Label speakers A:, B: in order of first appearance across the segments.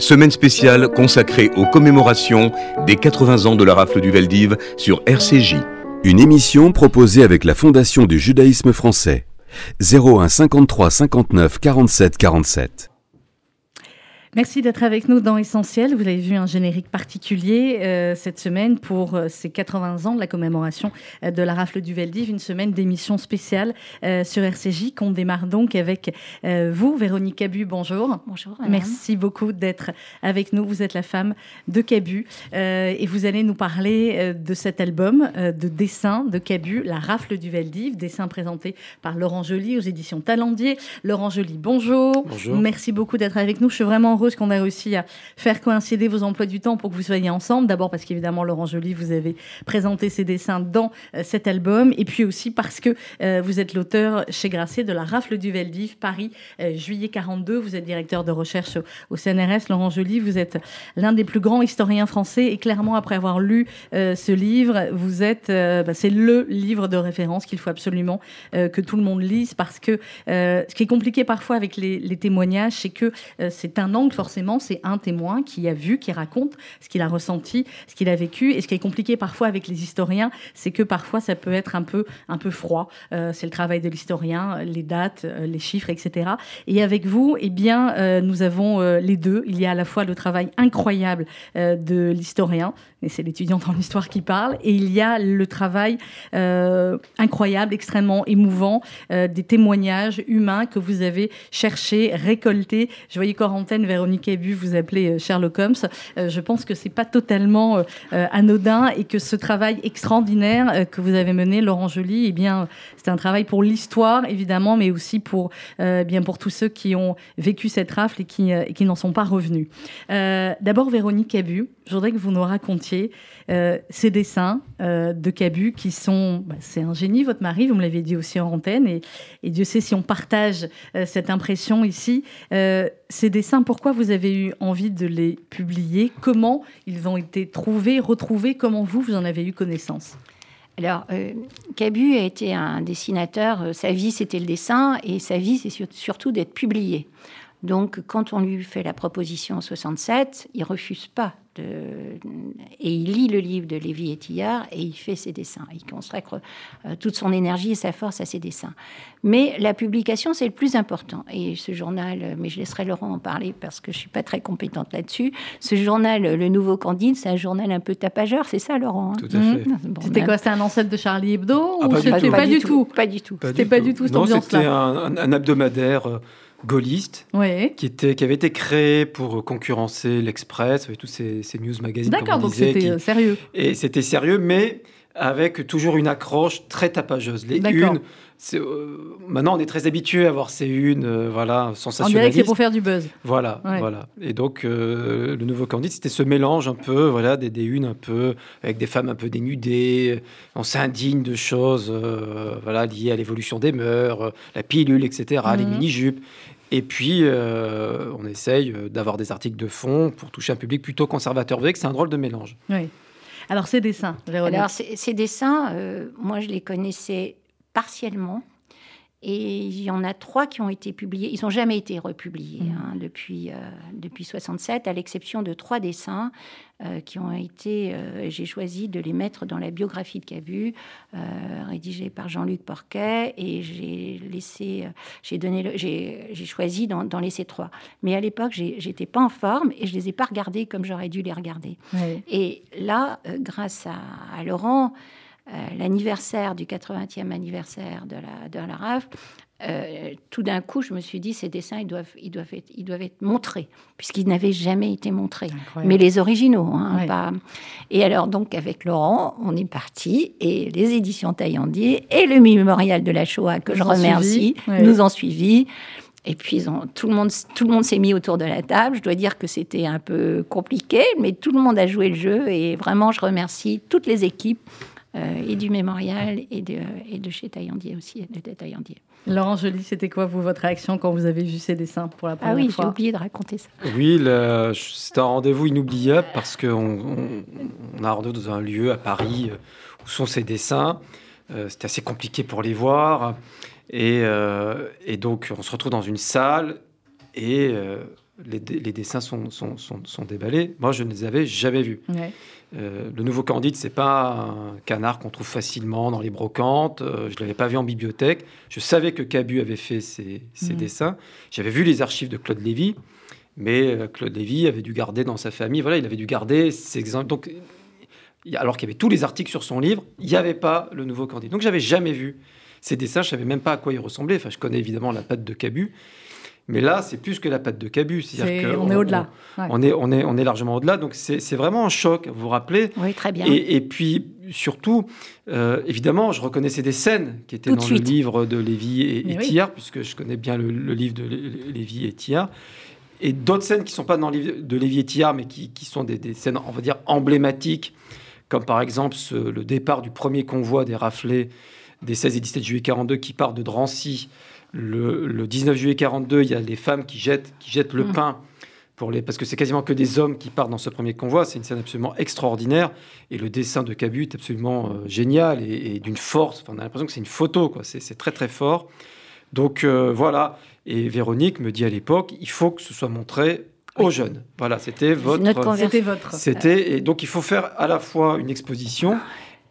A: Semaine spéciale consacrée aux commémorations des 80 ans de la rafle du Veldiv sur RCJ.
B: Une émission proposée avec la Fondation du judaïsme français. 01 53 59 47 47.
C: Merci d'être avec nous dans Essentiel. Vous avez vu un générique particulier euh, cette semaine pour euh, ces 80 ans de la commémoration euh, de la rafle du Veldiv, une semaine d'émission spéciale sur RCJ qu'on démarre donc avec vous, Véronique Cabu. Bonjour.
D: Bonjour.
C: Merci beaucoup d'être avec nous. Vous êtes la femme de Cabu et vous allez nous parler de cet album de dessins de Cabu, La rafle du Veldiv, dessin présenté par Laurent Joly aux éditions Talendier. Laurent Joly, bonjour.
E: Bonjour.
C: Merci beaucoup d'être avec nous. Je suis vraiment heureuse qu'on ait réussi à faire coïncider vos emplois du temps pour que vous soyez ensemble. D'abord parce qu'évidemment, Laurent Joly, vous avez présenté ses dessins dans euh, cet album. Et puis aussi parce que euh, vous êtes l'auteur chez Grasset de La Rafle du Veldiv, Paris, euh, juillet 42. Vous êtes directeur de recherche au, CNRS. Laurent Joly, vous êtes l'un des plus grands historiens français. Et clairement, après avoir lu ce livre, vous êtes, bah, c'est le livre de référence qu'il faut absolument que tout le monde lise parce que ce qui est compliqué parfois avec les témoignages, c'est que c'est un angle forcément, c'est un témoin qui a vu, qui raconte ce qu'il a ressenti, ce qu'il a vécu. Et ce qui est compliqué parfois avec les historiens, c'est que parfois ça peut être un peu, un peu froid. Euh, c'est le travail de l'historien, les dates, euh, les chiffres, etc. Et avec vous, eh bien, euh, nous avons les deux. Il y a à la fois le travail incroyable de l'historien, et c'est l'étudiant en histoire qui parle, et il y a le travail incroyable, extrêmement émouvant, des témoignages humains que vous avez cherchés, récoltés. Je voyais Corentin vers Véronique Abu vous appelez euh, Sherlock Holmes. Euh, je pense que c'est pas totalement euh, anodin et que ce travail extraordinaire que vous avez mené, Laurent Joly, eh bien, c'est un travail pour l'histoire évidemment, mais aussi pour bien pour tous ceux qui ont vécu cette rafle et qui, qui n'en sont pas revenus. D'abord, Véronique Abu, je voudrais que vous nous racontiez ces dessins de Cabu qui sont, bah, c'est un génie, votre mari, vous me l'avez dit aussi en antenne, et, Dieu sait si on partage cette impression ici. Ces dessins, pourquoi vous avez eu envie de les publier? Comment ils ont été trouvés, retrouvés? Comment vous, vous en avez eu connaissance?
D: Alors, euh, Cabu a été un dessinateur, euh, sa vie c'était le dessin et sa vie c'est surtout d'être publié. Donc, quand on lui fait la proposition en 67, il refuse pas et il lit le livre de Lévi Tillard et il fait ses dessins. Il consacre euh, toute son énergie et sa force à ses dessins. Mais la publication, c'est le plus important. Et ce journal, mais je laisserai Laurent en parler parce que je suis pas très compétente là-dessus. Ce journal, Le Nouveau Candide, c'est un journal un peu tapageur, c'est ça, Laurent
E: hein? Tout à fait. Mmh.
C: c'était quoi C'était un ancêtre de Charlie Hebdo
E: ah,
C: ou pas, du tout,
D: Pas du tout.
C: C'était pas du tout cette
E: ambiance-là. C'était un, un, hebdomadaire gaulliste, qui, était, qui avait été créé pour concurrencer l'Express, avec tous ces, news magazines.
C: D'accord, donc c'était euh, sérieux.
E: Et c'était sérieux, mais avec toujours une accroche très tapageuse. Les unes, euh, maintenant on est très habitué à voir ces unes, euh, voilà, sensationnalistes. On dirait
C: que c'est pour faire du buzz.
E: Voilà, voilà. Et donc le nouveau Candide, c'était ce mélange un peu, voilà, des, des, unes un peu avec des femmes un peu dénudées. On s'indigne de choses, voilà, liées à l'évolution des mœurs, la pilule, etc., les mhm. mini jupes. Et puis, euh, on essaye euh, d'avoir des articles de fond pour toucher un public plutôt conservateur. Vous voyez que c'est un drôle de mélange.
C: Oui. Alors, ces dessins,
D: Alors, ces, dessins, euh, moi, je les connaissais partiellement. Et il y en a trois qui ont été publiés. Ils n'ont jamais été republiés mmh. hein, depuis, euh, depuis 67, à l'exception de trois dessins euh, qui ont été. Euh, j'ai choisi de les mettre dans la biographie de Cabu, rédigée par Jean-Luc Porquet, et j'ai laissé. j'ai donné. J'ai choisi d'en laisser trois. Mais à l'époque, j'étais pas en forme et je les ai pas regardés comme j'aurais dû les regarder. Et là, grâce à, à Laurent. Euh, l'anniversaire du 80e anniversaire de la, de la RAF, euh, tout d'un coup, je me suis dit, ces dessins, ils doivent, ils doivent, être, ils doivent être montrés, puisqu'ils n'avaient jamais été montrés. Mais les originaux, hein, pas... Et alors, donc, avec Laurent, on est parti, et les éditions Taillandier et le mémorial de la Shoah, que je remercie, nous ont suivis. Et puis, tout le monde, tout le monde s'est mis autour de la table. Je dois dire que c'était un peu compliqué, mais tout le monde a joué le jeu. Et vraiment, je remercie toutes les équipes et du mémorial et de, et de chez Taillandier aussi, de Taillandier.
C: Laurent Joly, c'était quoi vous, votre réaction quand vous avez vu ces dessins pour la première
D: fois Ah oui,
C: j'ai
D: oublié de raconter ça.
E: Oui, c'était un rendez-vous inoubliable parce qu'on on, a rendez-vous dans un lieu à Paris euh, où sont ces dessins. Euh, c'était assez compliqué pour les voir. Et, et, donc, on se retrouve dans une salle et les, dessins sont, sont, déballés. Moi, je ne les avais jamais vus. Euh, le nouveau Candide, c'est pas un canard qu'on trouve facilement dans les brocantes. Euh, je ne l'avais pas vu en bibliothèque. Je savais que Cabu avait fait ces, mhm. dessins. J'avais vu les archives de Claude Lévy, mais euh, Claude Lévy avait dû garder dans sa famille. Voilà, il avait dû garder ces exemples. Donc, alors qu'il y avait tous les articles sur son livre, il n'y avait pas le nouveau Candide. Donc, j'avais jamais vu ces dessins. Je savais même pas à quoi ils ressemblaient. Enfin, je connais évidemment la patte de Cabu. Mais là, c'est plus que la patte de Cabu.
C: C'est on, est au-delà.
E: On, est, on, est, on est largement au-delà. Donc, c'est vraiment un choc, vous vous rappelez?
D: Oui, très bien.
E: Et, puis, surtout, euh, évidemment, je reconnaissais des scènes qui étaient dans le livre de Lévy et, et puisque je connais bien le, livre de Lévy et Thiard. Et d'autres scènes qui ne sont pas dans le livre de Lévy et Thiard, mais qui, qui sont des, des, scènes, on va dire, emblématiques, comme par exemple le départ du premier convoi des raflés des 16 et 17 juillet 42 qui part de Drancy le, 19 juillet 42, il y a les femmes qui jettent, qui jettent le mm. pain. Pour les, parce que c'est quasiment que des hommes qui partent dans ce premier convoi. C'est une scène absolument extraordinaire. Et le dessin de Cabu est absolument euh, génial et, d'une force. on a l'impression que c'est une photo. Quoi. C'est, très, très fort. Donc euh, voilà. Et Véronique me dit à l'époque il faut que ce soit montré aux jeunes. Voilà, c'était votre.
C: C'était votre.
E: C'était, et donc il faut faire à la fois une exposition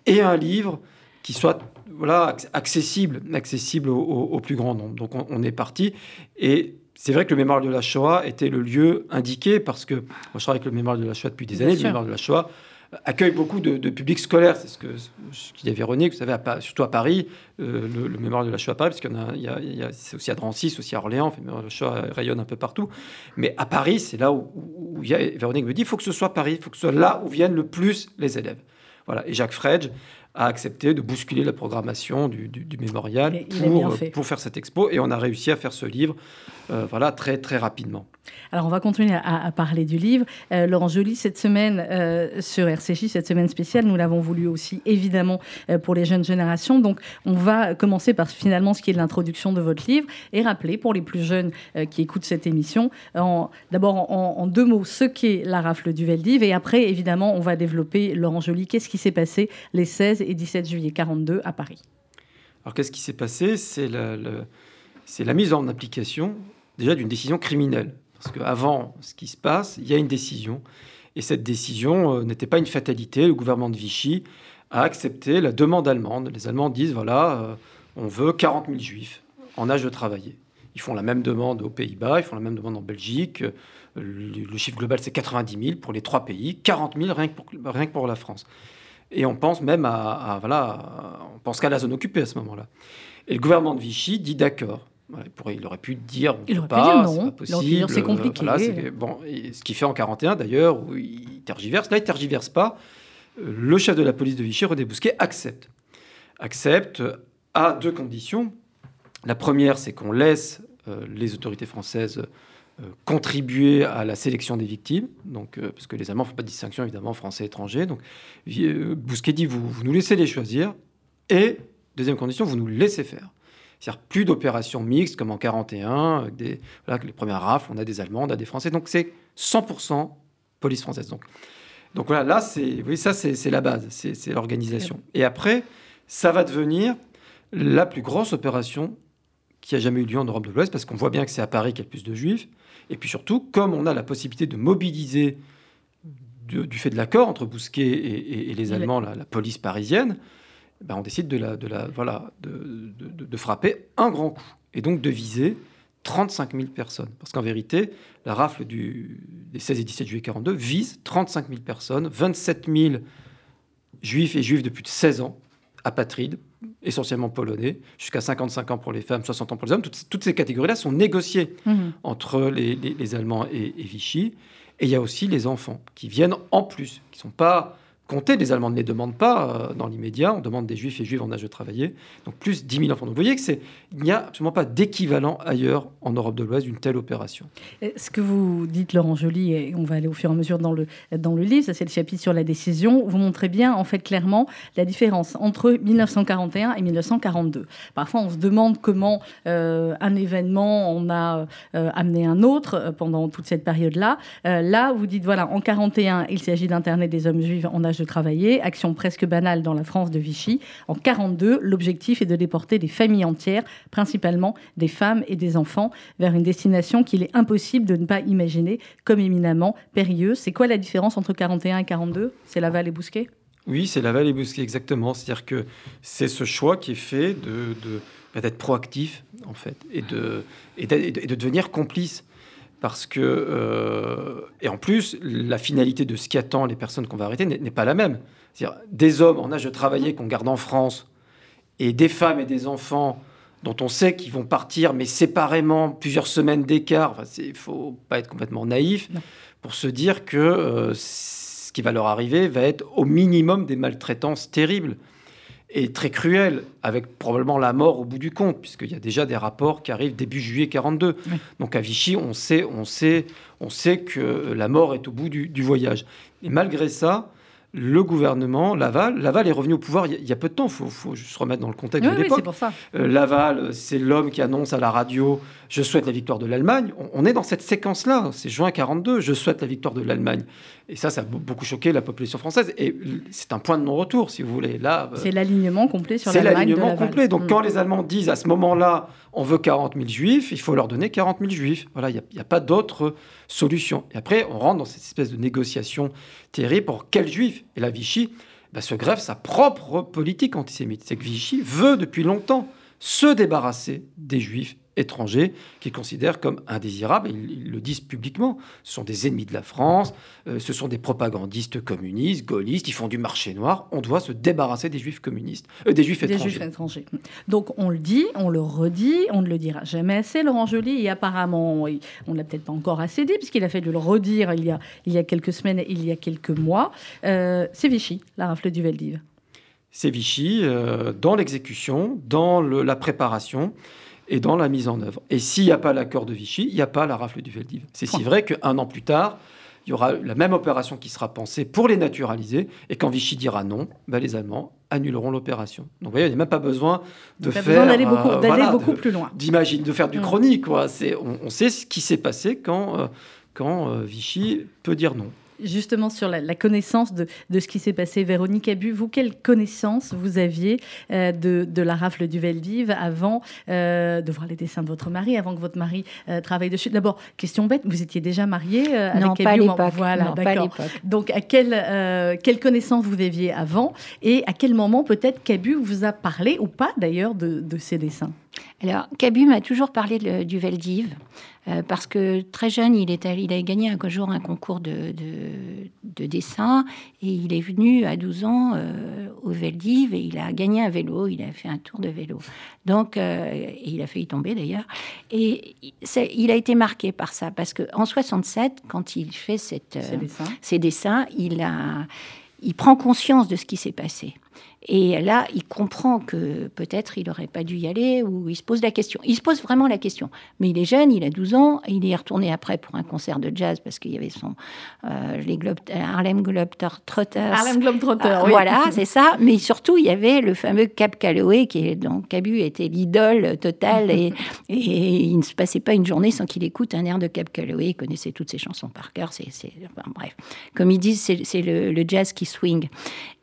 E: et un livre qui soit voilà, accessible, accessible au, plus grand nombre. Donc on, est parti. Et c'est vrai que le mémoire de la Shoah était le lieu indiqué parce que moi je travaille avec le mémoire de la Shoah depuis des années. Le mémoire de la Shoah accueille beaucoup de, publics scolaires. C'est ce que dis à Véronique, vous savez, surtout à Paris, euh, le, mémoire de la Shoah à Paris, parce qu'il y, a, il y a, c'est aussi à Drancy, c'est aussi à Orléans, le mémoire de la Shoah rayonne un peu partout. Mais à Paris, c'est là où, où il y a, Véronique me dit, il faut que ce soit Paris, il faut que ce soit là où viennent le plus les élèves. Voilà. Et Jacques Fredge a accepté de bousculer la programmation du, mémorial pour, pour, faire cette expo. Et on a réussi à faire ce livre euh, voilà, très, très rapidement.
C: Alors, on va continuer à, parler du livre. Euh, Laurent Joly, cette semaine euh, sur RCJ, cette semaine spéciale, nous l'avons voulu aussi évidemment pour les jeunes générations. Donc, on va commencer par finalement ce qui est l'introduction de votre livre et rappeler pour les plus jeunes qui écoutent cette émission, d'abord en, deux mots, ce qu'est la rafle du Veldiv. Et après, évidemment, on va développer, Laurent Joly, qu'est-ce qui s'est passé les 16 et 17 juillet 42 à Paris?
E: Alors, qu'est-ce qui s'est passé? C'est la mise en application déjà d'une décision criminelle. Parce qu'avant ce qui se passe, il y a une décision. Et cette décision euh, n'était pas une fatalité. Le gouvernement de Vichy a accepté la demande allemande. Les Allemands disent voilà, euh, on veut 40 000 juifs en âge de travailler. Ils font la même demande aux Pays-Bas, ils font la même demande en Belgique. Euh, le, chiffre global, c'est 90 000 pour les trois pays, 40 000 rien que pour, la France. Et on pense même à, voilà, on pense qu'à la zone occupée à ce moment-là. Et le gouvernement de Vichy dit d'accord il, aurait pu dire
C: il aurait pas, possible. C'est compliqué.
E: bon, ce qu'il fait en 41 d'ailleurs, où il tergiverse. Là, il tergiverse pas. Le chef de la police de Vichy, René Bousquet, accepte. Accepte à deux conditions. La première, c'est qu'on laisse euh, les autorités françaises euh, contribuer à la sélection des victimes, donc, euh, parce que les Allemands ne font pas de distinction évidemment français-étrangers. Donc Bousquet dit vous, vous nous laissez les choisir, et deuxième condition, vous nous laissez faire. C'est-à-dire plus d'opérations mixtes comme en 41, des, voilà, les premières rafles, on a des Allemands, on a des Français. Donc c'est 100% police française. Donc, donc voilà, là, c'est, oui, ça, c'est la base, c'est l'organisation. Et après, ça va devenir la plus grosse opération qui a jamais eu lieu en Europe de l'Ouest, parce qu'on voit bien que c'est à Paris qu'il y a le plus de juifs. Et puis surtout, comme on a la possibilité de mobiliser du fait de l'accord entre Bousquet et, les Allemands, la, police parisienne, ben, on décide de, la, de, la, voilà, de, de, frapper un grand coup et donc de viser 35 000 personnes. Parce qu'en vérité, la rafle du, des 16 et 17 juillet 42 vise 35 000 personnes, 27 000 juifs et juifs de plus de 16 ans, apatrides, essentiellement polonais, jusqu'à 55 ans pour les femmes, 60 ans pour les hommes. Toutes, ces catégories-là sont négociées mmh. entre les, les, Allemands et, et, Vichy. Et il y a aussi les enfants qui viennent en plus, qui ne sont pas compter. Les Allemands ne les demandent pas euh, dans l'immédiat. On demande des Juifs et Juives en âge de travailler. Donc plus 10 000 enfants. Donc vous voyez que c'est il n'y a absolument pas d'équivalent ailleurs en Europe de l'Ouest d'une telle opération.
C: Ce que vous dites, Laurent Joly, et on va aller au fur et à mesure dans le, dans le livre, ça c'est le chapitre sur la décision, vous montrez bien en fait clairement la différence entre 1941 et 1942. Parfois on se demande comment euh, un événement on a euh, amené un autre pendant toute cette période-là. là, vous dites, voilà, en 41, il s'agit d'interner des hommes juifs en âge de travailler, action presque banale dans la France de Vichy. En 42, l'objectif est de déporter des familles entières, principalement des femmes et des enfants, vers une destination qu'il est impossible de ne pas imaginer comme éminemment périlleuse. C'est quoi la différence entre 41 et 42 C'est Laval et Bousquet?
E: Oui, c'est Laval et Bousquet, exactement. C'est-à-dire que c'est ce choix qui est fait de, d'être proactif, en fait, et de, et de, devenir complice. Parce que, euh, et en plus, la finalité de ce qui attend les personnes qu'on va arrêter n'est pas la même. C'est-à-dire des hommes en âge de travailler qu'on garde en France et des femmes et des enfants dont on sait qu'ils vont partir, mais séparément, plusieurs semaines d'écart. Il ne faut pas être complètement naïf pour se dire que euh, ce qui va leur arriver va être au minimum des maltraitances terribles et très cruelles, avec probablement la mort au bout du compte, puisqu'il y a déjà des rapports qui arrivent début juillet 42. Donc à Vichy, on sait, on, sait, on sait que la mort est au bout du, du voyage. Et malgré ça, le gouvernement, Laval, Laval est revenu au pouvoir il y a peu de temps, il faut, juste se remettre dans le contexte de l'époque. Euh, Laval, c'est l'homme qui annonce à la radio « Je souhaite la victoire de l'Allemagne ». On, est dans cette séquence-là, c'est juin 42, « Je souhaite la victoire de l'Allemagne ». Et ça, ça a beaucoup choqué la population française. Et c'est un point de non-retour, si vous voulez. Là,
C: euh, c'est l'alignement complet sur l'Allemagne.
E: C'est l'alignement complet. Donc, mm. quand les Allemands disent à ce moment-là, on veut 40 000 juifs, il faut leur donner 40 000 juifs. Voilà, il n'y a, pas d'autre solution. Et après, on rentre dans cette espèce de négociation terrible pour quels juifs Et la Vichy bah, se greffe sa propre politique antisémite. C'est que Vichy veut depuis longtemps se débarrasser des juifs étrangers qu'ils considèrent comme indésirables. Ils, le disent publiquement. Ce sont des ennemis de la France, euh, ce sont des propagandistes communistes, gaullistes, ils font du marché noir. On doit se débarrasser des juifs communistes, euh, des juifs étrangers.
C: Donc on le dit, on le redit, on ne le dira jamais assez, Laurent Joly. Et apparemment, on ne l'a peut-être pas encore assez dit, puisqu'il a fait de le redire il y a, il y a quelques semaines, il y a quelques mois. Euh, c'est Vichy, la rafle du Veldiv.
E: C'est Vichy dans l'exécution, dans la préparation et dans la mise en œuvre. Et s'il n'y a pas l'accord de Vichy, il n'y a pas la rafle du Veldiv. C'est si vrai qu'un an plus tard, il y aura la même opération qui sera pensée pour les naturaliser, et quand Vichy dira non, ben les Allemands annuleront l'opération. Donc vous voyez, il n'y a même pas besoin de faire
C: d'aller beaucoup, euh, beaucoup plus loin,
E: d'imaginer, de faire du mm. chronique. Quoi. On, sait ce qui s'est passé quand, euh, quand euh, Vichy peut dire non
C: justement sur la, connaissance de, ce qui s'est passé. Véronique Abu, vous, quelle connaissance vous aviez euh, de, la rafle du Veldiv avant euh, de voir les dessins de votre mari, avant que votre mari euh, travaille dessus? D'abord, question bête, vous étiez déjà mariée avec
D: non, pas à l'époque. Voilà, d'accord.
C: Donc, à quelle, quelle connaissance vous aviez avant et à quel moment peut-être qu'Abu vous a parlé, ou pas d'ailleurs, de, de ces dessins?
D: Alors, Cabu m'a toujours parlé du Veldiv, euh, parce que très jeune, il, est, il gagné un jour un concours de, dessin, et il est venu à 12 ans euh, au Veldiv, et il a gagné un vélo, il a fait un tour de vélo. Donc, euh, et il a failli tomber d'ailleurs. Et il a été marqué par ça, parce qu'en 67, quand il fait cette, ces dessins, il, a, il prend conscience de ce qui s'est passé. Et là, il comprend que peut-être il n'aurait pas dû y aller ou il se pose la question. Il se pose vraiment la question. Mais il est jeune, il a 12 ans, il est retourné après pour un concert de jazz parce qu'il y avait son euh, les Globe, Harlem Globetrotters.
C: Harlem Globetrotters,
D: oui. Voilà, c'est ça. Mais surtout, il y avait le fameux Cap Calloway qui est donc Cabu était l'idole totale et, et, il ne se passait pas une journée sans qu'il écoute un air de Cap Calloway. Il connaissait toutes ses chansons par cœur. C'est, bref, comme ils disent, c'est, le, le jazz qui swing.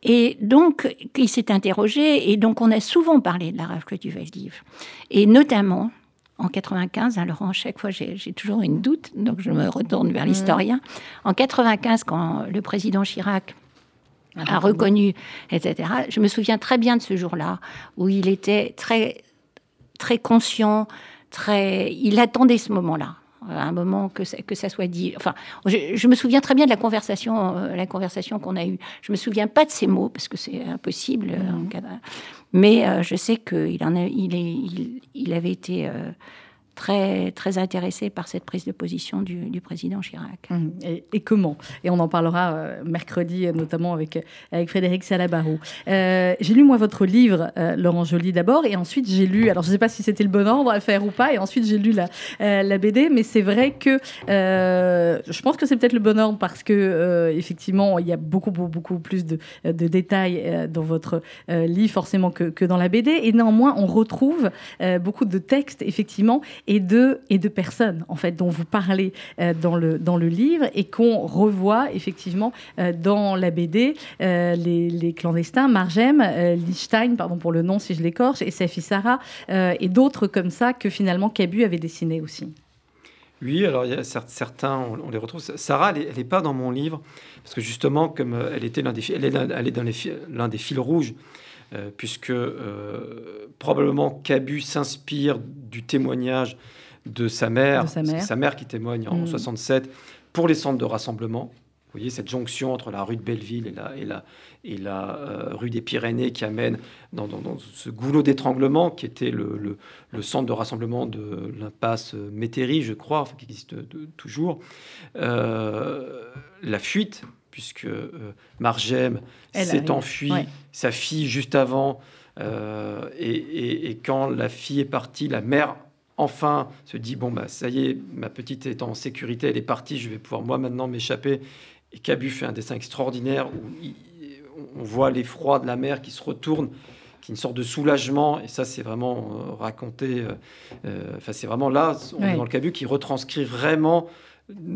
D: Et donc, il s'est interrogé, et donc on a souvent parlé de la rafle du Veldiv. Et notamment, en 95, alors à chaque fois j'ai toujours une doute, donc je me retourne vers mmh. l'historien. En 95, quand le président Chirac a reconnu, etc., je me souviens très bien de ce jour-là, où il était très, très conscient, très, il attendait ce moment-là à un moment que ça, que ça soit dit. Enfin, je, me souviens très bien de la conversation, euh, la conversation qu'on a eue. Je me souviens pas de ces mots parce que c'est impossible. Euh, mais euh, je sais qu'il en a, il, est, il, il avait été très, très intéressé par cette prise de position du, président Chirac.
C: Mmh. Et, comment? Et on en parlera euh, mercredi, notamment avec, avec Frédéric Salabarou. Euh, j'ai lu, moi, votre livre, euh, Laurent Joly, d'abord, et ensuite j'ai lu, alors je ne sais pas si c'était le bon ordre à faire ou pas, et ensuite j'ai lu la, la BD, mais c'est vrai que je pense que c'est peut-être le bon ordre parce que, effectivement, il y a beaucoup, beaucoup, beaucoup plus de, de détails dans votre livre, forcément, que, que, dans la BD, et néanmoins, on retrouve beaucoup de textes, effectivement, et de, et de personnes, en fait, dont vous parlez dans, le, dans le livre et qu'on revoit effectivement dans la BD, les, les, clandestins, Margem, Lichstein, pardon pour le nom si je l'écorche, et Safi Sarah, et d'autres comme ça que finalement Cabu avait dessiné aussi.
E: Oui, alors il y a certains, on, les retrouve. Sarah, elle n'est pas dans mon livre, parce que justement, comme euh, elle était l'un des, elle est, l'un des fils rouges, euh, puisque euh, probablement Cabu s'inspire du témoignage de sa mère, sa mère, sa mère qui témoigne en 67 mm. pour les centres de rassemblement. Vous voyez cette jonction entre la rue de Belleville et la, et la, et la euh, rue des Pyrénées qui amène dans, ce goulot d'étranglement qui était le, centre de rassemblement de l'impasse Métairie, je crois, qui existe toujours. La fuite, puisque euh, Margem s'est enfuie, sa fille juste avant, et, et, quand la fille est partie, la mère enfin se dit bon bah ça y est, ma petite est en sécurité, elle est partie, je vais pouvoir moi maintenant m'échapper et Cabu fait un dessin extraordinaire où on voit l'effroi de la mer qui se retourne, qui est une sorte de soulagement. Et ça, c'est vraiment euh, raconté. Euh, euh, enfin, c'est vraiment là, on est dans le Cabu qui retranscrit vraiment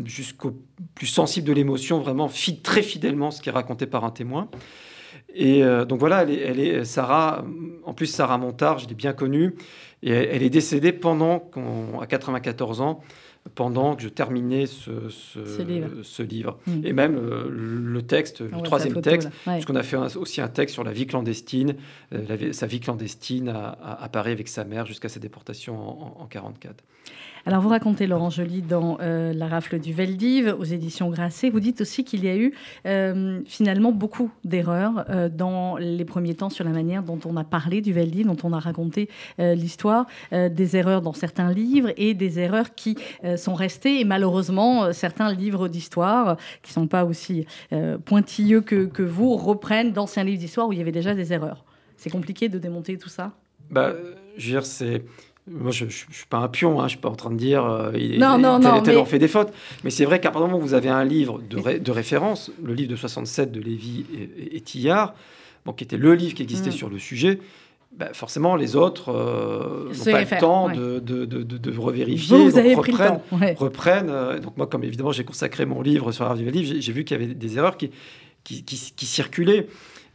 E: jusqu'au plus sensible de l'émotion, vraiment très fidèlement ce qui est raconté par un témoin. Et donc voilà, elle est, Sarah, en plus Sarah Montard, je l'ai bien connue, et elle, est décédée pendant, qu'à 94 ans, pendant que je terminais ce, ce, livre. Hmm. Et même euh, le texte, le troisième texte, parce qu'on a fait aussi un texte sur la vie clandestine. Euh, sa vie clandestine à, Paris avec sa mère jusqu'à sa déportation en 1944.
C: Alors, vous racontez, Laurent Joly, dans euh, La rafle du Veldiv, aux éditions Grasset, vous dites aussi qu'il y a eu finalement beaucoup d'erreurs dans les premiers temps sur la manière dont on a parlé du Veldiv, dont on a raconté l'histoire, des erreurs dans certains livres et des erreurs qui sont restées. Et malheureusement, certains livres d'histoire, qui ne sont pas aussi pointilleux que, que vous, reprennent d'anciens livres d'histoire où il y avait déjà des erreurs. C'est compliqué de démonter tout ça?
E: Bah, Je veux dire, c'est moi, je ne suis pas un pion, hein, je ne suis pas en train de dire euh, il,
C: non, non, tel,
E: tel, fait des fautes. Mais c'est vrai qu'à partir du moment où vous avez un livre de, de référence, le livre de 67 de Lévy et, et, Tillard, bon, qui était le livre qui existait mm. sur le sujet, bah, forcément, les autres euh, n'ont pas le temps de, de, de, de, revérifier.
C: Vous, avez reprennent, pris le temps.
E: reprennent euh, donc moi, comme évidemment j'ai consacré mon livre sur l'art du livre, j'ai vu qu'il y avait des erreurs qui, qui, qui, qui circulaient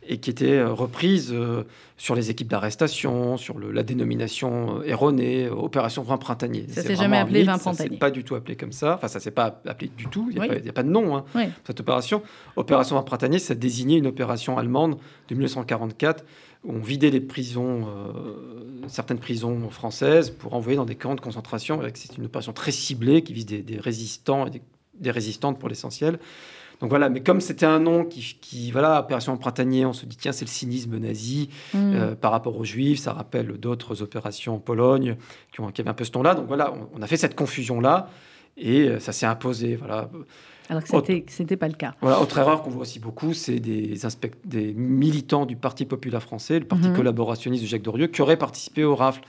E: et qui étaient euh, reprises euh, sur les équipes d'arrestation, sur le, la dénomination erronée, opération vin printanier.
C: Ça s'est jamais appelé vin printanier. Ça
E: s'est pas du tout appelé comme ça. Enfin, ça s'est pas appelé du tout. Il n'y a, pas de nom, hein, cette opération. Opération vin printanier, ça désignait une opération allemande de 1944 où on vidait les prisons, certaines prisons françaises pour envoyer dans des camps de concentration. C'est une opération très ciblée qui vise des, résistants et des résistantes pour l'essentiel. Donc voilà, mais comme c'était un nom qui, qui, voilà, opération printanier, on se dit tiens, c'est le cynisme nazi mm. euh, par rapport aux juifs, ça rappelle d'autres opérations en Pologne qui, ont, qui avaient un peu ce ton-là. Donc voilà, on, a fait cette confusion-là et euh, ça s'est imposé. Voilà.
C: Alors que c'était, n'était pas le cas.
E: Voilà, autre erreur qu'on voit aussi beaucoup, c'est des, des militants du Parti populaire français, le parti mm-hmm. collaborationniste de Jacques Dorieux, qui auraient participé au rafle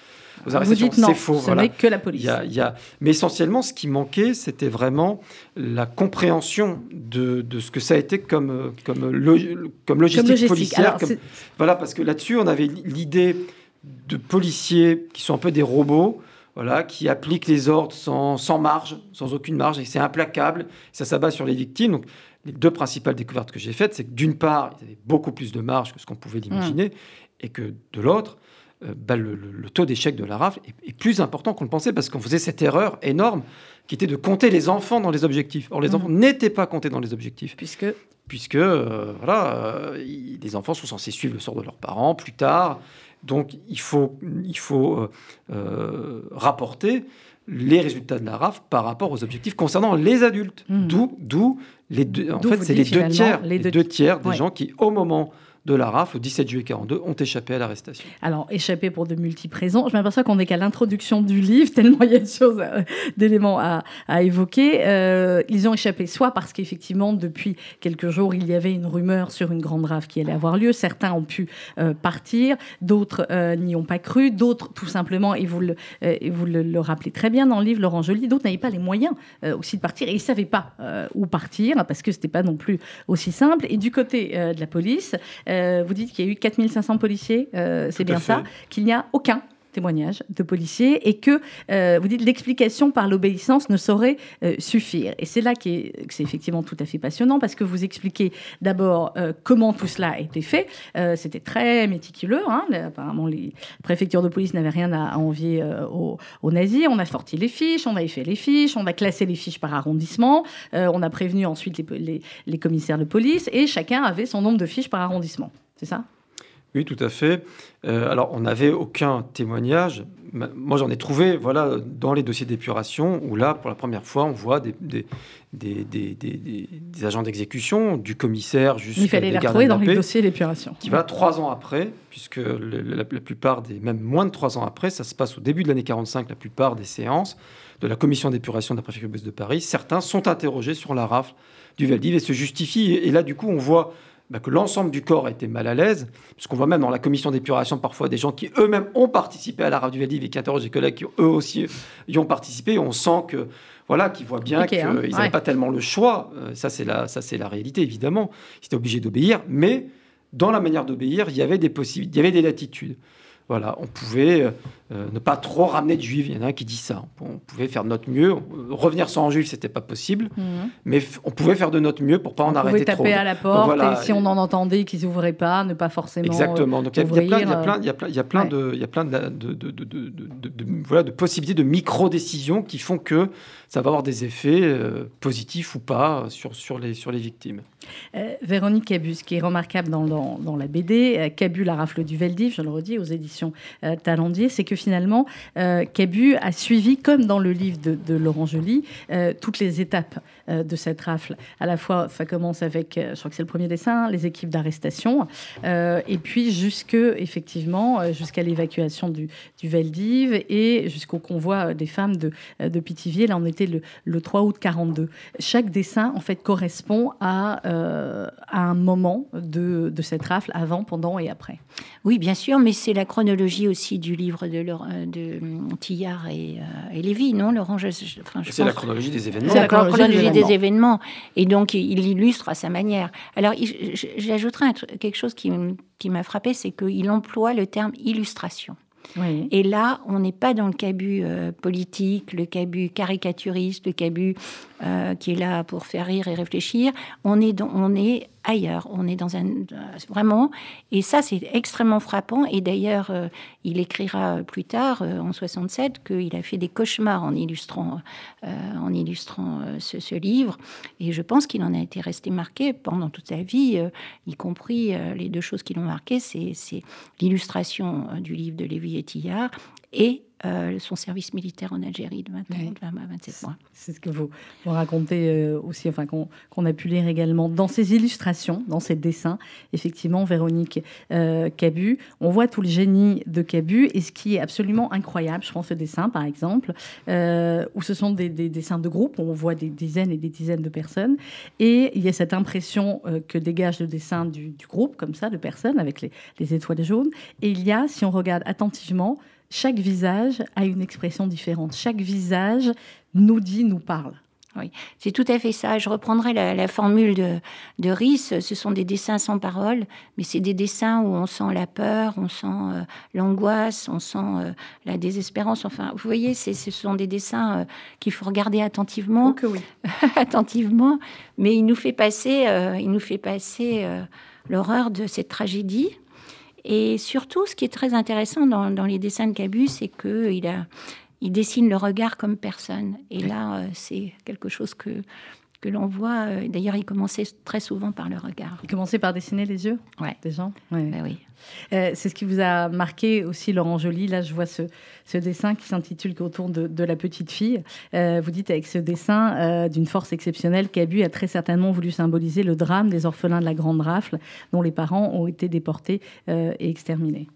C: aux arrestations. C'est faux. Ce n'est que la police.
E: Il y, a, Mais essentiellement, ce qui manquait, c'était vraiment la compréhension de, de, ce que ça a été comme, comme, comme logistique, policière. Voilà, parce que là-dessus, on avait l'idée de policiers qui sont un peu des robots. Voilà, qui appliquent les ordres sans, sans marge, sans aucune marge, et c'est implacable, ça s'abat sur les victimes. Donc, les deux principales découvertes que j'ai faites, c'est que d'une part, il y avait beaucoup plus de marge que ce qu'on pouvait l'imaginer, mmh. et que de l'autre, euh, bah, le, taux d'échec de la rafle est, plus important qu'on le pensait parce qu'on faisait cette erreur énorme qui était de compter les enfants dans les objectifs. Or, les mmh. enfants n'étaient pas comptés dans les objectifs.
C: Puisque
E: Puisque, euh, voilà, euh, les enfants sont censés suivre le sort de leurs parents plus tard. Donc, il faut, il faut rapporter les résultats de la RAF par rapport aux objectifs concernant les adultes. Mmh. D'où, les deux, en fait, c'est les deux tiers, les deux, tiers des gens qui, au moment de la RAF, le 17 juillet 42, ont échappé à l'arrestation.
C: Alors, échappé pour de multiples raisons. Je m'aperçois qu'on n'est qu'à l'introduction du livre, tellement il y a de choses, euh, d'éléments à, évoquer. Euh, ils ont échappé soit parce qu'effectivement, depuis quelques jours, il y avait une rumeur sur une grande rafle qui allait avoir lieu. Certains ont pu euh, partir, d'autres n'y ont pas cru, d'autres, tout simplement, et vous, le, vous le, rappelez très bien dans le livre, Laurent Joly, d'autres n'avaient pas les moyens aussi de partir et ils ne savaient pas où partir parce que ce n'était pas non plus aussi simple. Et du côté de la police, vous dites qu'il y a eu 4500 policiers, euh, c'est bien ça, qu'il n'y a aucun témoignages de policiers et que vous dites l'explication par l'obéissance ne saurait suffire. Et c'est là que c'est effectivement tout à fait passionnant parce que vous expliquez d'abord comment tout cela a été fait. C'était très méticuleux. Hein. Apparemment, les préfectures de police n'avaient rien à envier aux, nazis. On a sorti les fiches, on a fait les fiches, on a classé les fiches par arrondissement, on a prévenu ensuite les, les commissaires de police et chacun avait son nombre de fiches par arrondissement. C'est ça?
E: Oui, tout à fait. Euh, alors, on n'avait aucun témoignage. Moi, j'en ai trouvé voilà, dans les dossiers d'épuration, où là, pour la première fois, on voit des, des, des, des agents d'exécution, du commissaire jusqu'à
C: Il fallait les retrouver dans les dossiers d'épuration.
E: Qui va trois ans après, puisque la, plupart des, même moins de trois ans après, ça se passe au début de l'année 45, la plupart des séances de la commission d'épuration de la préfecture de Paris, certains sont interrogés sur la rafle du Veldiv et se justifient. Et là, du coup, on voit bah, que l'ensemble du corps été mal à l'aise, puisqu'on voit même dans la commission d'épuration parfois des gens qui eux-mêmes ont participé à la du Veldiv et qui interrogent des collègues qui eux aussi y ont participé. Et on sent que voilà, qu'ils voient bien qu'ils hein. n'avaient pas tellement le choix. Euh, ça, c'est la, ça, c'est la réalité, évidemment. Ils étaient obligés d'obéir, mais dans la manière d'obéir, il y avait des possibilités, il y avait des latitudes. Voilà, on pouvait euh, euh, ne pas trop ramener de juifs. Il y en a un qui dit ça. On pouvait faire de notre mieux. Revenir sans juifs, c'était pas possible, mhm. mais on pouvait faire de notre mieux pour pas en arrêter
C: trop. On pouvait taper à la porte et si on en entendait qu'ils ouvraient pas, ne pas forcément.
E: Exactement. Donc il y, a plein, il y a plein, il y a plein, il y a plein de, il y a plein de, de, de, de, voilà, de possibilités de micro décisions qui font que ça va avoir des effets euh, positifs ou pas sur sur les sur les victimes.
C: Véronique Cabu, ce qui est remarquable dans, dans, dans la BD, Cabu, la rafle du Veldiv, je le redis, aux éditions euh, Talendier, c'est que finalement, euh, Cabu a suivi, comme dans le livre de, Laurent Joly, euh, toutes les étapes de cette rafle. À la fois, ça commence avec, je crois que c'est le premier dessin, les équipes d'arrestation, et puis jusque, effectivement, jusqu'à l'évacuation du, du et jusqu'au convoi des femmes de, de Pithiviers. Là, on était le, le 3 août 42. Chaque dessin, en fait, correspond à, à un moment de, de cette rafle, avant, pendant et après.
D: Oui, bien sûr, mais c'est la chronologie aussi du livre de, euh, de hum, Tillard et, euh, et, Lévy, non, Laurent
E: C'est la chronologie des événements.
D: C'est la chronologie des événements. Et donc, il illustre à sa manière. Alors, j'ajouterai quelque chose qui, qui m'a frappé, c'est qu'il emploie le terme illustration. Et là, on n'est pas dans le cabut euh, politique, le cabut caricaturiste, le cabut qui est là pour faire rire et réfléchir. On est, dans, on est ailleurs. On est dans un vraiment et ça c'est extrêmement frappant. Et d'ailleurs, euh, il écrira plus tard euh, en 67 qu'il a fait des cauchemars en illustrant euh, en illustrant ce, livre. Et je pense qu'il en a été resté marqué pendant toute sa vie, y compris les deux choses qui l'ont marqué, c'est l'illustration du livre de Lévi et et euh, son service militaire en Algérie de 27 mois.
C: C'est ce que vous, vous racontez euh, aussi, enfin qu'on a pu lire également dans ces illustrations, dans ces dessins. Effectivement, Véronique euh, Cabu, on voit tout le génie de Cabu et ce qui est absolument incroyable, je pense ce dessin par exemple, où ce sont des, dessins de groupe, où on voit des dizaines et des dizaines de personnes et il y a cette impression que dégage le dessin du, groupe, comme ça, de personnes avec les, les étoiles jaunes. Et il y a, si on regarde attentivement, chaque visage a une expression différente. Chaque visage nous dit, nous parle.
D: Oui, c'est tout à fait ça. Je reprendrai la, formule de, de Rhys. Ce sont des dessins sans parole, mais c'est des dessins où on sent la peur, on sent euh, l'angoisse, on sent euh, la désespérance. Enfin, vous voyez, ce sont des dessins euh, qu'il faut regarder attentivement.
C: Oh oui.
D: attentivement. Mais il nous fait passer, il nous fait passer l'horreur de cette tragédie et surtout, ce qui est très intéressant dans, les dessins de Cabu, c'est qu'il il dessine le regard comme personne. Et là, euh, c'est quelque chose que, que l'on voit. Euh, d'ailleurs, il commençait très souvent par le regard.
C: Il commençait par dessiner les yeux
D: ouais.
C: des gens
D: ben oui.
C: Euh, c'est ce qui vous a marqué aussi, Laurent Joly. Là, je vois ce, dessin qui s'intitule Autour de, la petite fille. Euh, vous dites avec ce dessin euh, d'une force exceptionnelle qu'Abu a très certainement voulu symboliser le drame des orphelins de la Grande Rafle, dont les parents ont été déportés et exterminés.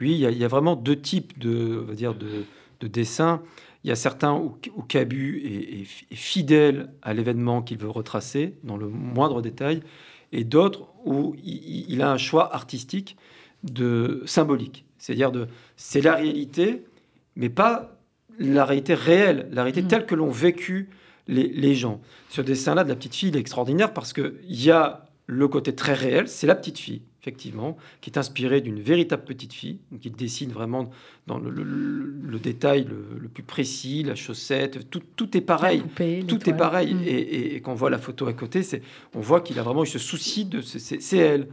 E: Oui, il y, a vraiment deux types de, dire, de, dessins. Il y a certains où, Cabu est, fidèle à l'événement qu'il veut retracer dans le moindre détail, et d'autres où il, a un choix artistique de symbolique. C'est-à-dire de c'est la réalité, mais pas la réalité réelle, la réalité mmh. telle que l'ont vécu les, gens. Ce dessin-là de la petite fille, il est extraordinaire parce qu'il y a le côté très réel, c'est la petite fille. Effectivement, qui est inspiré d'une véritable petite fille, qui dessine vraiment dans le, détail le, plus précis, la chaussette, tout, tout est pareil. tout est pareil. Mm. Et, quand on voit la photo à côté, c'est, on voit qu'il a vraiment eu ce souci de. C'est, elle.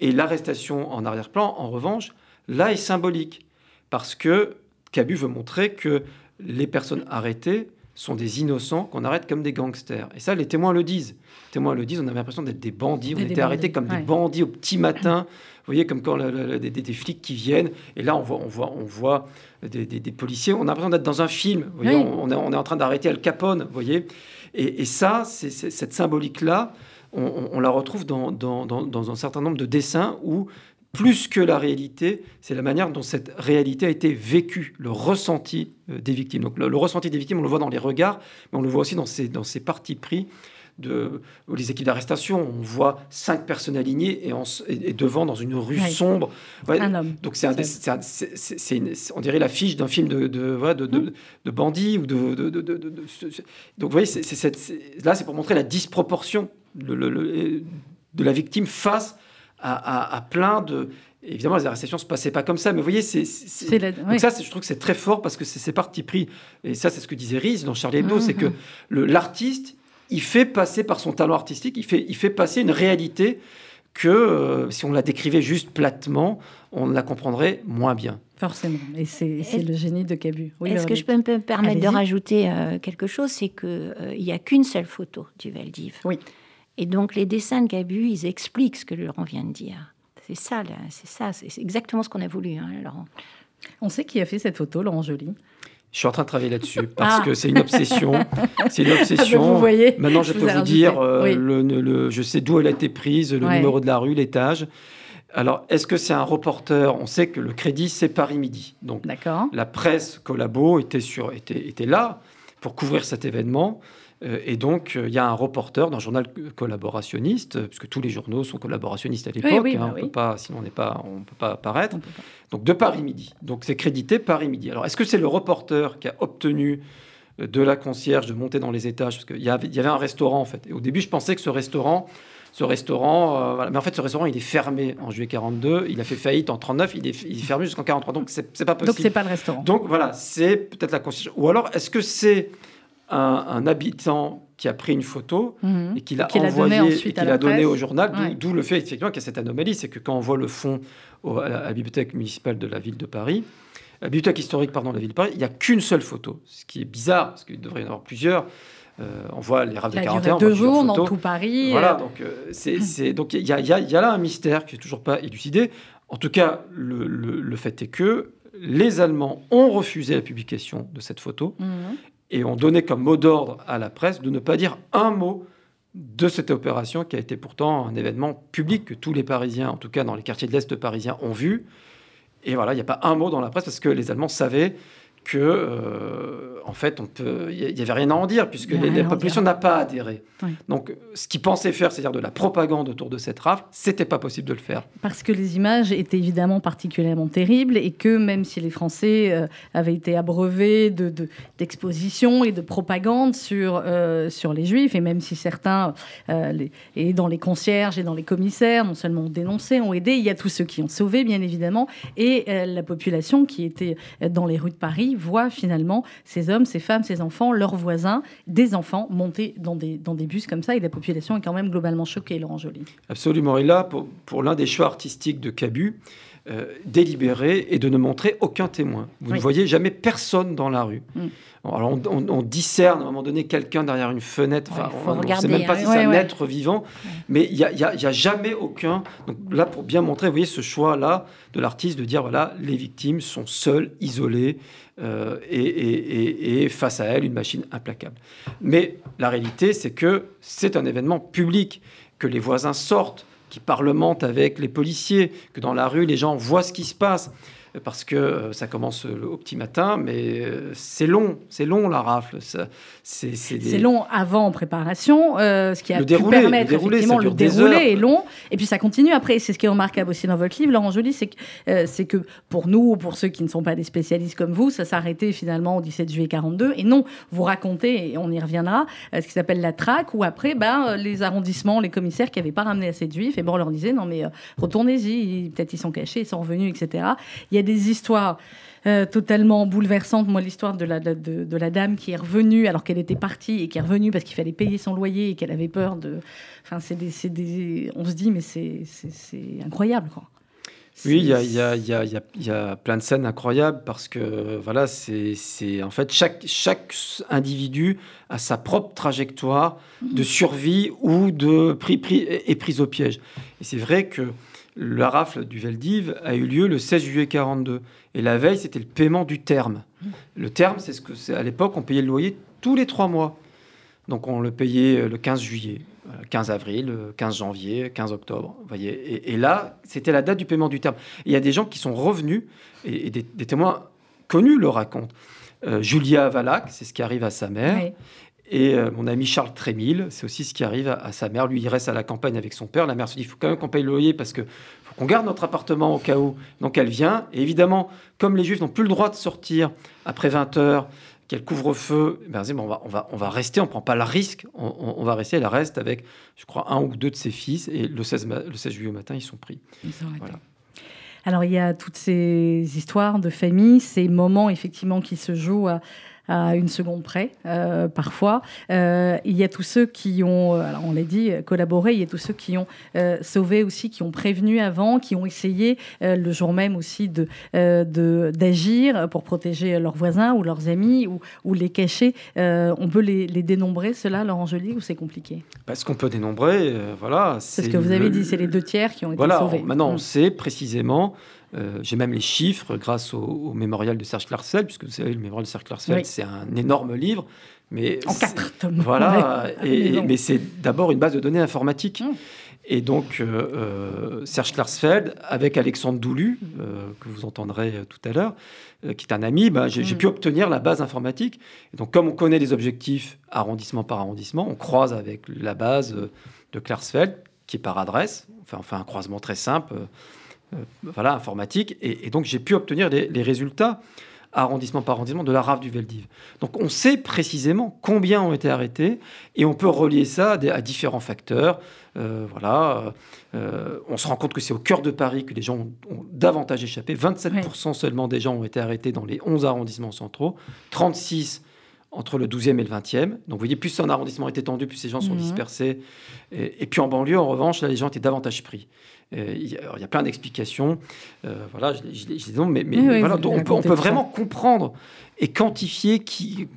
E: Et l'arrestation en arrière-plan, en revanche, là est symbolique. Parce que Cabu veut montrer que les personnes arrêtées sont des innocents qu'on arrête comme des gangsters. Et ça, les témoins le disent. Les témoins le disent, on avait l'impression d'être des bandits, on était arrêtés comme des bandits au petit matin. Vous voyez, comme quand des, flics qui viennent, et là, on voit, on voit, on voit des, policiers, on a l'impression d'être dans un film. Vous voyez, on, est, on, est, en train d'arrêter Al Capone, vous voyez. Et, ça, c'est, cette symbolique-là, on, la retrouve dans, dans, dans, un certain nombre de dessins où plus que la réalité, c'est la manière dont cette réalité a été vécue, le ressenti euh, des victimes. Donc le, ressenti des victimes, on le voit dans les regards, mais on le voit aussi dans ces, dans ces parties pris de les équipes d'arrestation. On voit cinq personnes alignées et, et, devant dans une rue sombre.
C: un homme.
E: Donc c'est, on dirait l'affiche d'un film de, de, de, de, mmh. bandits ou de, donc vous voyez, là c'est pour montrer la disproportion de la victime face à, plein de. Évidemment, les arrestations ne se passaient pas comme ça, mais vous voyez, c'est. Donc, ça, je trouve que c'est très fort parce que c'est parti pris. Et ça, c'est ce que disait Riz dans Charlie Hebdo c'est que mhm. l'artiste, il fait passer par son talent artistique, il fait, il fait passer une réalité que euh, si on la décrivait juste platement, on la comprendrait moins bien.
C: Forcément, et c'est le génie de Cabu.
D: Est-ce que je peux me permettre de rajouter euh, quelque chose? C'est qu'il euh, n'y a qu'une seule photo du Veldiv.
C: Oui.
D: Et donc les dessins de Gabu, ils expliquent ce que Laurent vient de dire. C'est ça, c'est ça, c'est exactement ce qu'on a voulu, hein, Laurent.
C: On sait qui a fait cette photo, Laurent Joly.
E: Je suis en train de travailler là-dessus parce ah. que c'est une obsession. C'est une obsession. Ah ben, vous voyez, Maintenant, je, peux vous dire, euh, le, je sais d'où elle a été prise, le numéro de la rue, l'étage. Alors, est-ce que c'est un reporter? On sait que le crédit, c'est Paris Midi. Donc, la presse collabo était, sur, était, était là pour couvrir cet événement. Euh, et donc, euh, il y a un reporter d'un journal collaborationniste, euh, puisque tous les journaux sont collaborationnistes à l'époque, hein, bah on peut pas, sinon on n'est pas, on peut pas apparaître. Donc, de Paris Midi. Donc, c'est crédité Paris Midi. Alors, est-ce que c'est le reporter qui a obtenu de la concierge de monter dans les étages? Parce qu'il y avait, y avait un restaurant, en fait. Et au début, je pensais que ce restaurant ce restaurant, voilà. mais en fait, ce restaurant, il est fermé en juillet 42. Il a fait faillite en 39. Il est, il est fermé jusqu'en 43. Donc, c'est pas possible.
C: Donc, c'est pas le restaurant.
E: Donc, voilà, c'est peut-être la concierge. Ou alors, est-ce que c'est un, habitant qui a pris une photo mhm. et qui l'a envoyé et qui l'a donné au journal, d'où le fait effectivement qu'il y a cette anomalie, c'est que quand on voit le fond à, la, bibliothèque municipale de la ville de Paris, la bibliothèque historique pardon de la ville de Paris, il n'y a qu'une seule photo, ce qui est bizarre parce qu'il devrait y en avoir plusieurs. Euh, on voit les rafles de 41.
C: Deux jours dans tout Paris.
E: Voilà, euh. donc euh, c'est donc il y, y, a là un mystère qui n'est toujours pas élucidé. En tout cas, le, le, fait est que les Allemands ont refusé la publication de cette photo mhm. Et on donnait comme mot d'ordre à la presse de ne pas dire un mot de cette opération qui a été pourtant un événement public que tous les Parisiens, en tout cas dans les quartiers de l'Est parisiens, ont vu. Et voilà, il n'y a pas un mot dans la presse parce que les Allemands savaient que, euh, en fait, on peut, il n'y avait rien à en dire puisque la population n'a pas adhéré. Donc, ce qu'ils pensaient faire, c'est-à-dire de la propagande autour de cette rafle, c'était pas possible de le faire.
C: Parce que les images étaient évidemment particulièrement terribles et que même si les Français euh, avaient été abreuvés de, d'expositions et de propagande sur, euh, sur les Juifs, et même si certains, les, et dans les concierges et dans les commissaires, non seulement ont dénoncé, ont aidé, il y a tous ceux qui ont sauvé, bien évidemment, et la population qui était dans les rues de Paris voient finalement ces hommes, ces femmes, ces enfants, leurs voisins, des enfants monter dans des, dans des bus comme ça. Et la population est quand même globalement choquée, Laurent Joly.
E: Absolument. Et là, pour, pour l'un des choix artistiques de Cabu, euh, délibéré et de ne montrer aucun témoin. Vous ne voyez jamais personne dans la rue. Mm. Alors on, discerne à un moment donné quelqu'un derrière une fenêtre. on ne sait même pas si c'est un être vivant, mais il n'y a, a, jamais aucun. Donc là, pour bien montrer, vous voyez ce choix-là de l'artiste de dire voilà, les victimes sont seules, isolées, euh, et, face à elle, une machine implacable. Mais la réalité, c'est que c'est un événement public, que les voisins sortent, qui parlementent avec les policiers, que dans la rue, les gens voient ce qui se passe. Parce que euh, ça commence au petit matin, mais euh, c'est long, c'est long la rafle.
C: C'est des... long avant en préparation, euh, ce qui a le pu déroulé, permettre le déroulé, effectivement le déroulé est long, et puis ça continue après. C'est ce qui est remarquable aussi dans votre livre, Laurent Joly, c'est que, c'est que pour nous, pour ceux qui ne sont pas des spécialistes comme vous, ça s'arrêtait finalement au 17 juillet 42, et non, vous racontez, et on y reviendra, ce qui s'appelle la traque, où après, ben, les arrondissements, les commissaires qui n'avaient pas ramené assez de juifs, et bon, on leur disait, non mais retournez-y, peut-être ils sont cachés, ils sont revenus, etc. Il y a des histoires euh, totalement bouleversantes. Moi, l'histoire de la, de, la dame qui est revenue alors qu'elle était partie et qui est revenue parce qu'il fallait payer son loyer et qu'elle avait peur de. Enfin, c'est des, On se dit, mais c'est incroyable, quoi.
E: Oui, il y a, y, a, y, a, y a, plein de scènes incroyables parce que voilà, c'est en fait chaque, chaque individu a sa propre trajectoire de survie ou de pris, pris, est prise au piège. Et c'est vrai que la rafle du Veldiv a eu lieu le 16 juillet 42. Et la veille, c'était le paiement du terme. Le terme, c'est ce que c'est à l'époque, on payait le loyer tous les trois mois. Donc on le payait euh, le 15 juillet, 15 avril, 15 janvier, 15 octobre. voyez et, là, c'était la date du paiement du terme. Il y a des gens qui sont revenus, et, des, témoins connus le racontent. Euh, Julia Valac, c'est ce qui arrive à sa mère. Et euh, mon ami Charles Trémille, c'est aussi ce qui arrive à, sa mère. Lui, il reste à la campagne avec son père. La mère se dit, il faut quand même qu'on paye le loyer parce que faut qu'on garde notre appartement au cas où. Donc elle vient. Et évidemment, comme les Juifs n'ont plus le droit de sortir après 20 heures, qu'il y a le couvre-feu, eh ben, on, va, on, va, on va rester, on ne prend pas le risque. On, va rester, elle reste avec, je crois, un ou deux de ses fils. Et le 16, le 16 juillet au matin, ils sont pris.
C: Alors il y a toutes ces histoires de famille, ces moments effectivement qui se jouent à, à une seconde près, euh, parfois. Euh, il y a tous ceux qui ont, euh, alors on l'a dit, collaboré, il y a tous ceux qui ont sauvé aussi, qui ont prévenu avant, qui ont essayé le jour même aussi de, d'agir pour protéger leurs voisins ou leurs amis ou, ou les cacher. on peut les, les dénombrer, cela, Laurent Joly, ou c'est compliqué?
E: Parce qu'on peut dénombrer, voilà.
C: C'est ce que vous avez dit, c'est les deux tiers qui ont été
E: voilà,
C: sauvés.
E: Maintenant, on mm. sait précisément euh, j'ai même les chiffres grâce au, mémorial de Serge Klarsfeld, puisque vous savez, le mémorial de Serge Klarsfeld, c'est un énorme livre. Mais
C: en quatre tomes.
E: Voilà, et, mais c'est d'abord une base de données informatique. Hum. Et donc, euh, euh, Serge Klarsfeld, avec Alexandre Doulu, que vous entendrez tout à l'heure, qui est un ami, bah, j'ai hum. pu obtenir la base informatique. Et donc, comme on connaît les objectifs arrondissement par arrondissement, on croise avec la base de Klarsfeld, qui est par adresse. Enfin, on fait un croisement très simple. Euh, voilà, informatique. Et, donc, j'ai pu obtenir les, résultats arrondissement par arrondissement de la rave du Veldiv. Donc on sait précisément combien ont été arrêtés et on peut relier ça à, différents facteurs. Euh, voilà, euh, on se rend compte que c'est au cœur de Paris que les gens ont, davantage échappé. 27% seulement des gens ont été arrêtés dans les 11 arrondissements centraux, 36 entre le 12e et le 20e. Donc vous voyez, plus un arrondissement est étendu, plus ces gens sont mhm. dispersés. Et, et, puis en banlieue, en revanche, là, les gens étaient davantage pris. Euh, il y, a plein d'explications. Euh, voilà, je, mais, mais voilà, on, peut, on peut vraiment comprendre et quantifier qui.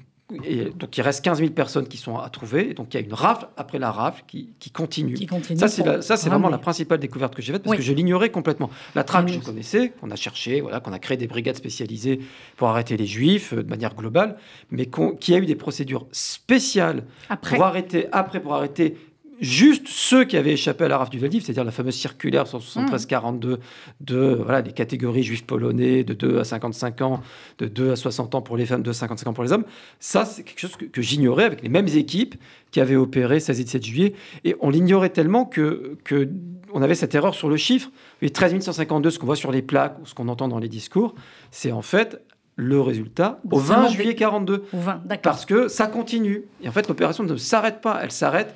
E: Et donc il reste 15 000 personnes qui sont à trouver. donc il y a une rafle après la rafle qui, qui continue. ça, c'est, ça, c'est vraiment la principale découverte que j'ai faite parce que je l'ignorais complètement. La traque, je connaissais, qu'on a cherché, voilà, qu'on a créé des brigades spécialisées pour arrêter les juifs euh, de manière globale, mais qui a eu des procédures spéciales pour arrêter, après pour arrêter juste ceux qui avaient échappé à la rafle du Veldiv, c'est-à-dire la fameuse circulaire 173-42 de voilà, les catégories juifs polonais de 2 à 55 ans, de 2 à 60 ans pour les femmes, de 55 ans pour les hommes. Ça, c'est quelque chose que, j'ignorais avec les mêmes équipes qui avaient opéré 16 et 17 juillet. Et on l'ignorait tellement que, que on avait cette erreur sur le chiffre. Les 13 152, ce qu'on voit sur les plaques ou ce qu'on entend dans les discours, c'est en fait le résultat au 20 juillet 42. parce que ça continue. Et en fait, l'opération ne s'arrête pas, elle s'arrête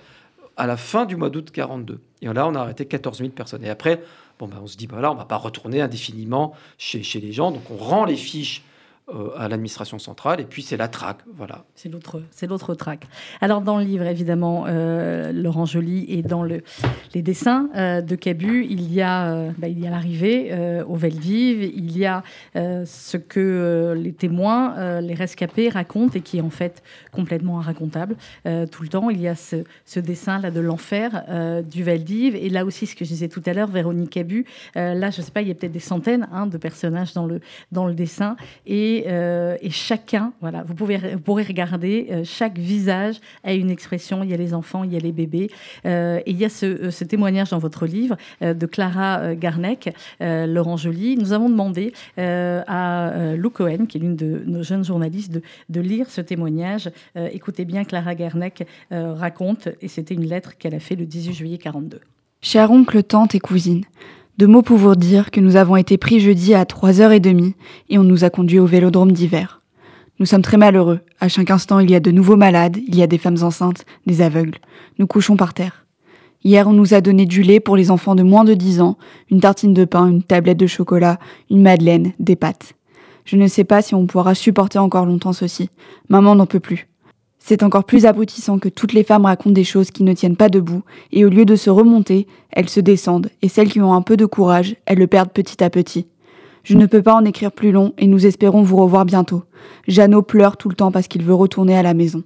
E: à la fin du mois d'août 42. Et là, on a arrêté 14 000 personnes. Et après, bon, ben, on se dit, ben, là, on ne va pas retourner indéfiniment chez, chez les gens. Donc, on rend les fiches euh, à l'administration centrale, et puis c'est la traque, voilà.
C: C'est l'autre, c'est traque. Alors dans le livre, évidemment, euh, Laurent Joly et dans le, les dessins euh, de Cabu, il y a, il y l'arrivée au Veldiv, il y a ce que les témoins, les rescapés racontent et qui est en fait complètement inracontable tout le temps. Il y a ce, ce dessin là de l'enfer du Veldiv, et là aussi ce que je disais tout à l'heure, Véronique Cabu. là, je sais pas, il y a peut-être des centaines hein, de personnages dans le dans le dessin et Et, et, chacun, voilà, vous, pouvez, pourrez regarder, chaque visage a une expression. Il y a les enfants, il y a les bébés. et il y a ce, témoignage dans votre livre de Clara Garnec, Laurent Joly. Nous avons demandé à Lou Cohen, qui est l'une de nos jeunes journalistes, de, lire ce témoignage. écoutez bien, Clara Garnec raconte, et c'était une lettre qu'elle a fait le 18 juillet 42.
F: Cher oncle, tante et cousine, de mots pour vous dire que nous avons été pris jeudi à 3h30 et on nous a conduits au vélodrome d'hiver. Nous sommes très malheureux. À chaque instant, il y a de nouveaux malades, il y a des femmes enceintes, des aveugles. Nous couchons par terre. Hier, on nous a donné du lait pour les enfants de moins de 10 ans, une tartine de pain, une tablette de chocolat, une madeleine, des pâtes. Je ne sais pas si on pourra supporter encore longtemps ceci. Maman n'en peut plus. C'est encore plus abrutissant que toutes les femmes racontent des choses qui ne tiennent pas debout, et au lieu de se remonter, elles se descendent, et celles qui ont un peu de courage, elles le perdent petit à petit. Je ne peux pas en écrire plus long, et nous espérons vous revoir bientôt. Jeannot pleure tout le temps parce qu'il veut retourner à la maison.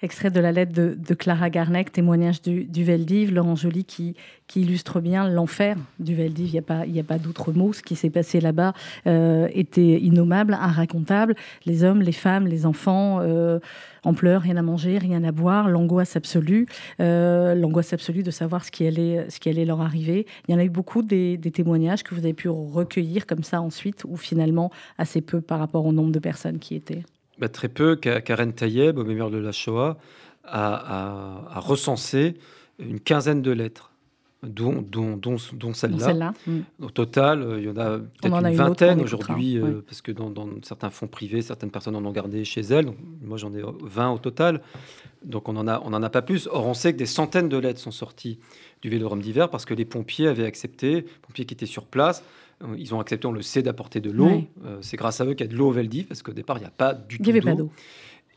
C: Extrait de la lettre de, Clara Garnec, témoignage du, du Veldiv, Laurent Joly qui, illustre bien l'enfer du Veldiv. Il n'y a pas, d'autre mot. Ce qui s'est passé là-bas euh, était innommable, inracontable. Les hommes, les femmes, les enfants euh, en pleurs, rien à manger, rien à boire, l'angoisse absolue, euh, l'angoisse absolue de savoir ce qui, allait, leur arriver. Il y en a eu beaucoup des témoignages que vous avez pu recueillir comme ça ensuite, ou finalement assez peu par rapport au nombre de personnes qui étaient.
E: Bah, très peu. Karen Tayeb, au mémoire de la Shoah, a, recensé une quinzaine de lettres, dont, dont, dont, celle-là. Mm. Au total, euh, il y en a peut-être une vingtaine aujourd'hui, euh, parce que dans, certains fonds privés, certaines personnes en ont gardé chez elles. Donc, moi, j'en ai 20 au total. Donc, on n'en a, on en a pas plus. Or, on sait que des centaines de lettres sont sorties du Vélodrome d'hiver parce que les pompiers avaient accepté, pompiers qui étaient sur place, euh, ils ont accepté, on le sait, d'apporter de l'eau. Euh, c'est grâce à eux qu'il y a de l'eau au Veldiv, parce qu'au départ, il n'y a pas du tout d'eau.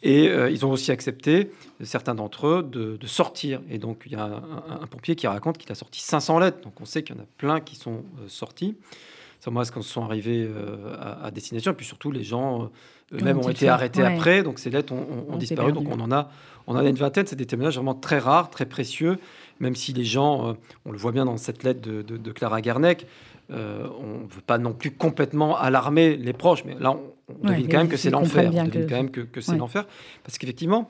E: Et euh, ils ont aussi accepté, certains d'entre eux, de, sortir. Et donc, il y a un, pompier qui raconte qu'il a sorti 500 lettres. Donc, on sait qu'il y en a plein qui sont sortis. Moi, qu'on sont arrivés à, destination Et puis surtout, les gens eux-mêmes ont été arrêtés après. Donc, ces lettres ont, disparu. Donc, on en, a, on en a une vingtaine. C'est des témoignages vraiment très rares, très précieux. Même si les gens, on le voit bien dans cette lettre de, de Clara Garnec, euh, on ne veut pas non plus complètement alarmer les proches, mais là, on, devine quand même que c'est l'enfer. On devine quand même que, c'est l'enfer. Parce qu'effectivement,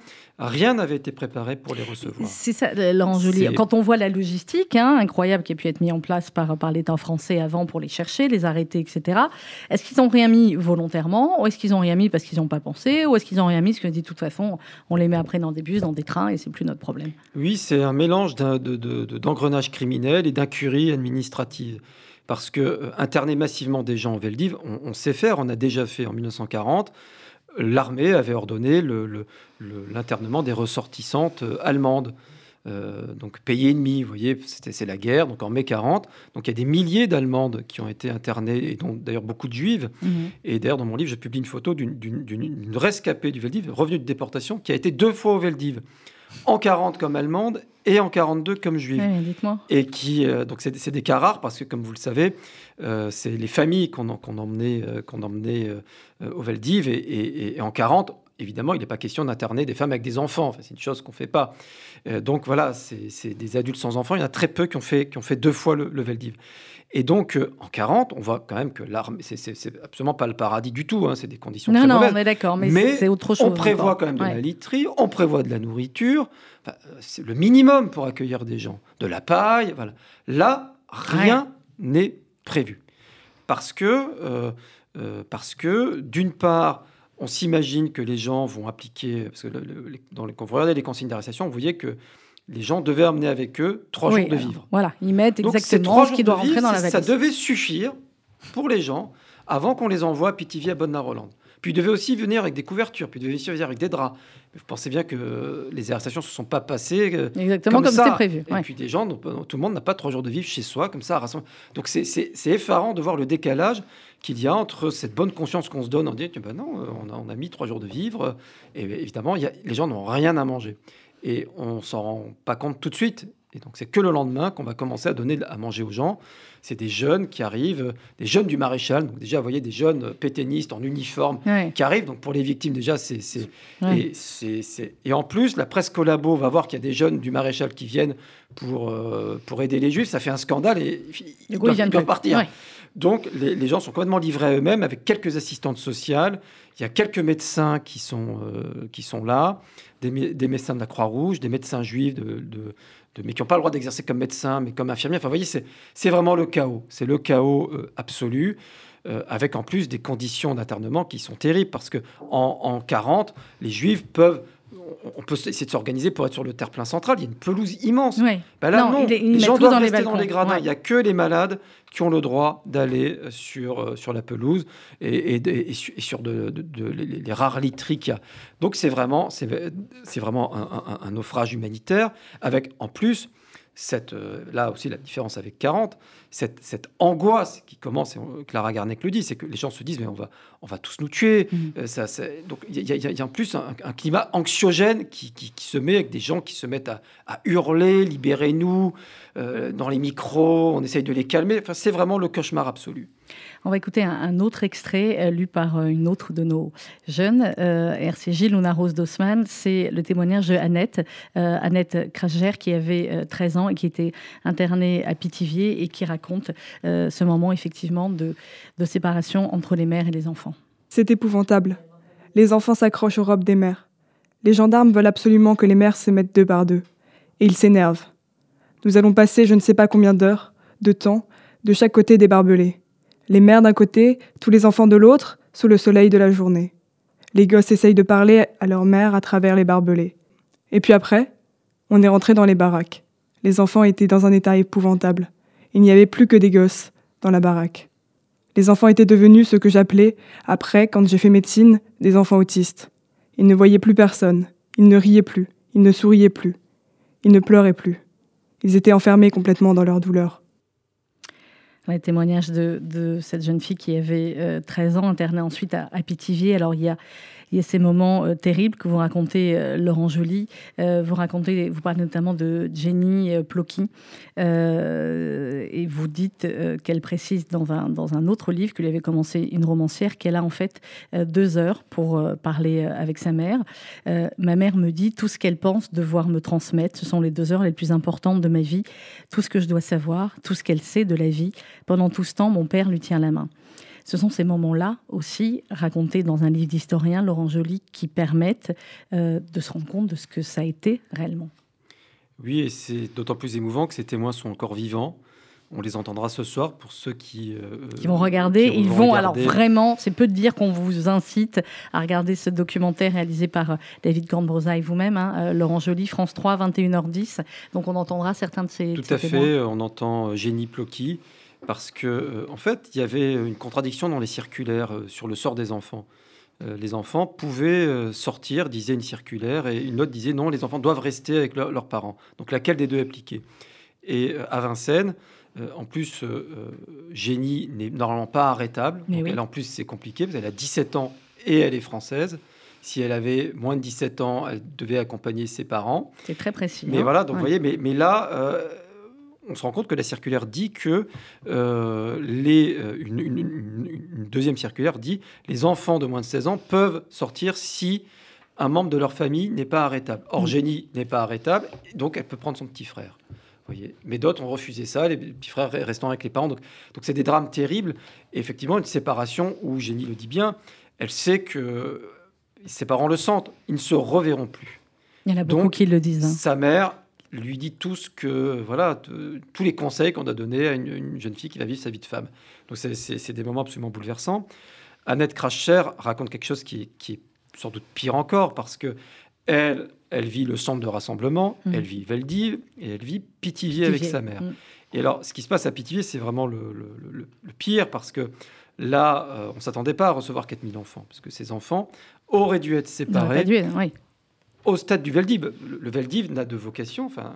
E: rien n'avait été préparé pour les recevoir.
C: C'est ça, l'enjeu. Quand on voit la logistique hein, incroyable qui a pu être mise en place par, par l'État français avant pour les chercher, les arrêter, etc., est-ce qu'ils n'ont rien mis volontairement Ou est-ce qu'ils n'ont rien mis parce qu'ils n'ont pas pensé Ou est-ce qu'ils n'ont rien mis parce dit de toute façon, on les met après dans des bus, dans des trains et c'est plus notre problème?
E: Oui, c'est un mélange d'engrenage de, criminel et d'incurie administrative parce que euh, interner massivement des gens en Veldiv, on, sait faire, on a déjà fait en 1940. L'armée avait ordonné l'internement des ressortissantes euh, allemandes. Euh, donc pays ennemis, vous voyez, c'est la guerre, donc en mai 40. Donc il y a des milliers d'Allemandes qui ont été internées, et dont d'ailleurs beaucoup de Juives. Mhm. Et d'ailleurs, dans mon livre, je publie une photo d'une rescapée du Veldiv, revenue de déportation, qui a été deux fois au Veldiv en 40 comme allemande et en 42 comme juive. et qui, euh, donc c'est des cas rares parce que, comme vous le savez, euh, c'est les familles qu'on emmenait, qu'on emmenait euh, au Veldiv et, et, en 40, évidemment, il n'est pas question d'interner des femmes avec des enfants. Enfin, c'est une chose qu'on ne fait pas. donc voilà, c'est des adultes sans enfants. Il y en a très peu qui ont fait, qui ont fait deux fois le, le Veldiv. Et donc, euh, en 40, on voit quand même que l'armée, c'est absolument pas le paradis du tout, hein, c'est des conditions non, très non,
C: on est d'accord, mais, c'est autre chose.
E: On prévoit quand même de la literie, on prévoit de la nourriture, c'est le minimum pour accueillir des gens, de la paille, voilà. Là, rien n'est prévu. Parce que, euh, euh, parce que d'une part, on s'imagine que les gens vont appliquer, parce que dans les, quand vous regardez les consignes d'arrestation, vous voyez que les gens devaient amener avec eux trois jours de vivre.
C: Voilà, ils mettent exactement ce qui doit rentrer dans la valise.
E: Ça devait suffire pour les gens avant qu'on les envoie à Pithiviers à Bonne-la-Rolande. Puis ils devaient aussi venir avec des couvertures, puis ils devaient aussi venir avec des draps. Vous pensez bien que les arrestations ne se sont pas passées euh,
C: exactement comme, c'était prévu.
E: Et puis des gens, tout le monde n'a pas trois jours de vivre chez soi comme ça. Donc c'est effarant de voir le décalage qu'il y a entre cette bonne conscience qu'on se donne en disant ben non, on a, on a, mis trois jours de vivre, et évidemment, il y a, les gens n'ont rien à manger. Et on s'en rend pas compte tout de suite. Et donc, c'est que le lendemain qu'on va commencer à donner à manger aux gens. C'est des jeunes qui arrivent, des jeunes du maréchal. Donc, déjà, vous voyez, des jeunes pétainistes en uniforme qui arrivent. Donc, pour les victimes, déjà, c'est. Et, et, en plus, la presse collabo va voir qu'il y a des jeunes du maréchal qui viennent pour, euh, pour aider les juifs. Ça fait un scandale et ils, doivent, ils doivent partir. Donc, les, gens sont complètement livrés à eux-mêmes avec quelques assistantes sociales. Il y a quelques médecins qui sont, euh, qui sont là, des, des, médecins de la Croix-Rouge, des médecins juifs mais qui n'ont pas le droit d'exercer comme médecin, mais comme infirmier. Enfin, vous voyez, c'est vraiment le chaos. C'est le chaos euh, absolu. Euh, avec en plus des conditions d'internement qui sont terribles, parce que en, en 40, les Juifs peuvent on peut essayer de s'organiser pour être sur le terre-plein central. Il y a une pelouse immense. Ben là, non, les gens doivent dans rester les dans les gradins. Il n'y a que les malades qui ont le droit d'aller euh, sur, euh, sur la pelouse et, et, sur de, les, rares literies qu'il y a. Donc c'est vraiment, c'est, vraiment un, naufrage humanitaire avec en plus cette, euh, là aussi la différence avec 40, cette, cette angoisse qui commence, et Clara Garnec le dit, c'est que les gens se disent mais on va, on va tous nous tuer. Mmh. Euh, ça, donc il y, a en plus un, climat anxiogène qui, qui, se met avec des gens qui se mettent à, à hurler, libérez-nous, euh, dans les micros, on essaye de les calmer. Enfin, c'est vraiment le cauchemar absolu.
C: On va écouter un, autre extrait euh, lu par euh, une autre de nos jeunes, euh, RCJ Luna Rose d'Osman. C'est le témoignage de Annette, Annette Kracher, qui avait 13 ans et qui était internée à Pithiviers et qui raconte ce moment effectivement de séparation entre les mères et les enfants.
G: C'est épouvantable. Les enfants s'accrochent aux robes des mères. Les gendarmes veulent absolument que les mères se mettent deux par deux. Et ils s'énervent. Nous allons passer je ne sais pas combien d'heures, de temps, de chaque côté des barbelés les mères d'un côté, tous les enfants de l'autre, sous le soleil de la journée. Les gosses essayent de parler à leur mère à travers les barbelés. Et puis après, on est rentré dans les baraques. Les enfants étaient dans un état épouvantable. Il n'y avait plus que des gosses dans la baraque. Les enfants étaient devenus ce que j'appelais, après, quand j'ai fait médecine, des enfants autistes. Ils ne voyaient plus personne, ils ne riaient plus, ils ne souriaient plus, ils ne pleuraient plus. Ils étaient enfermés complètement dans leur douleur
C: les témoignages de, cette jeune fille qui avait 13 euh, ans, internée ensuite à, à Pithiviers. Alors, il y a il y a ces moments euh, terribles que vous racontez, euh, Laurent Joly. Euh, vous racontez, vous parlez notamment de Jenny Plocky. et vous dites qu'elle précise dans un, dans un autre livre que lui avait commencé une romancière qu'elle a en fait deux heures pour parler avec sa mère. ma mère me dit tout ce qu'elle pense devoir me transmettre. Ce sont les deux heures les plus importantes de ma vie. Tout ce que je dois savoir, tout ce qu'elle sait de la vie. Pendant tout ce temps, mon père lui tient la main. Ce sont ces moments-là aussi, racontés dans un livre d'historien, Laurent Joly, qui permettent euh, de se rendre compte de ce que ça a été réellement.
E: Oui, et c'est d'autant plus émouvant que ces témoins sont encore vivants. On les entendra ce soir pour ceux qui,
C: euh, qui vont regarder. ils vont, alors vraiment, c'est peu de dire qu'on vous incite à regarder ce documentaire réalisé par euh, David Cornbrosa et vous-même, hein, Laurent Joly, France 3, 21h10. Donc on entendra certains de ces.
E: Tout à fait, on entend Génie Plocky, parce que euh, en fait, il y avait une contradiction dans les circulaires euh, sur le sort des enfants. Euh, les enfants pouvaient sortir, disait une circulaire, et une autre disait non, les enfants doivent rester avec leurs parents. Donc laquelle des deux appliquer? Et à Vincennes, en plus, Génie n'est normalement pas arrêtable. donc elle, en plus, c'est compliqué, parce qu'elle a 17 ans et elle est française. Si elle avait moins de 17 ans, elle devait accompagner ses parents.
C: C'est très précis.
E: Mais hein. voilà, donc vous voyez, mais, mais là, on se rend compte que la circulaire dit que euh, les, euh, une, deuxième circulaire dit les enfants de moins de 16 ans peuvent sortir si un membre de leur famille n'est pas arrêtable. Or, Génie n'est pas arrêtable, donc elle peut prendre son petit frère. Voyez. Mais d'autres ont refusé ça, les petits frères restant avec les parents. Donc, donc c'est des drames terribles. Et effectivement, une séparation où Génie le dit bien, elle sait que ses parents le sentent, ils ne se reverront plus.
C: Il y en a beaucoup qui le disent. Hein.
E: Sa mère lui dit tout ce que, voilà, tous les conseils qu'on a donnés à une, jeune fille qui va vivre sa vie de femme. Donc c'est des moments absolument bouleversants. Annette Cracher raconte quelque chose qui, qui, est sans doute pire encore parce que elle, elle vit le centre de rassemblement, mmh. elle vit Veldiv et elle vit Pithiviers avec sa mère. Mmh. Et alors, ce qui se passe à Pithiviers, c'est vraiment le, le, pire parce que là, euh, on s'attendait pas à recevoir 4000 enfants parce que ces enfants auraient dû être séparés. Dû, oui au stade du Veldiv. Le Veldiv n'a de vocation, enfin,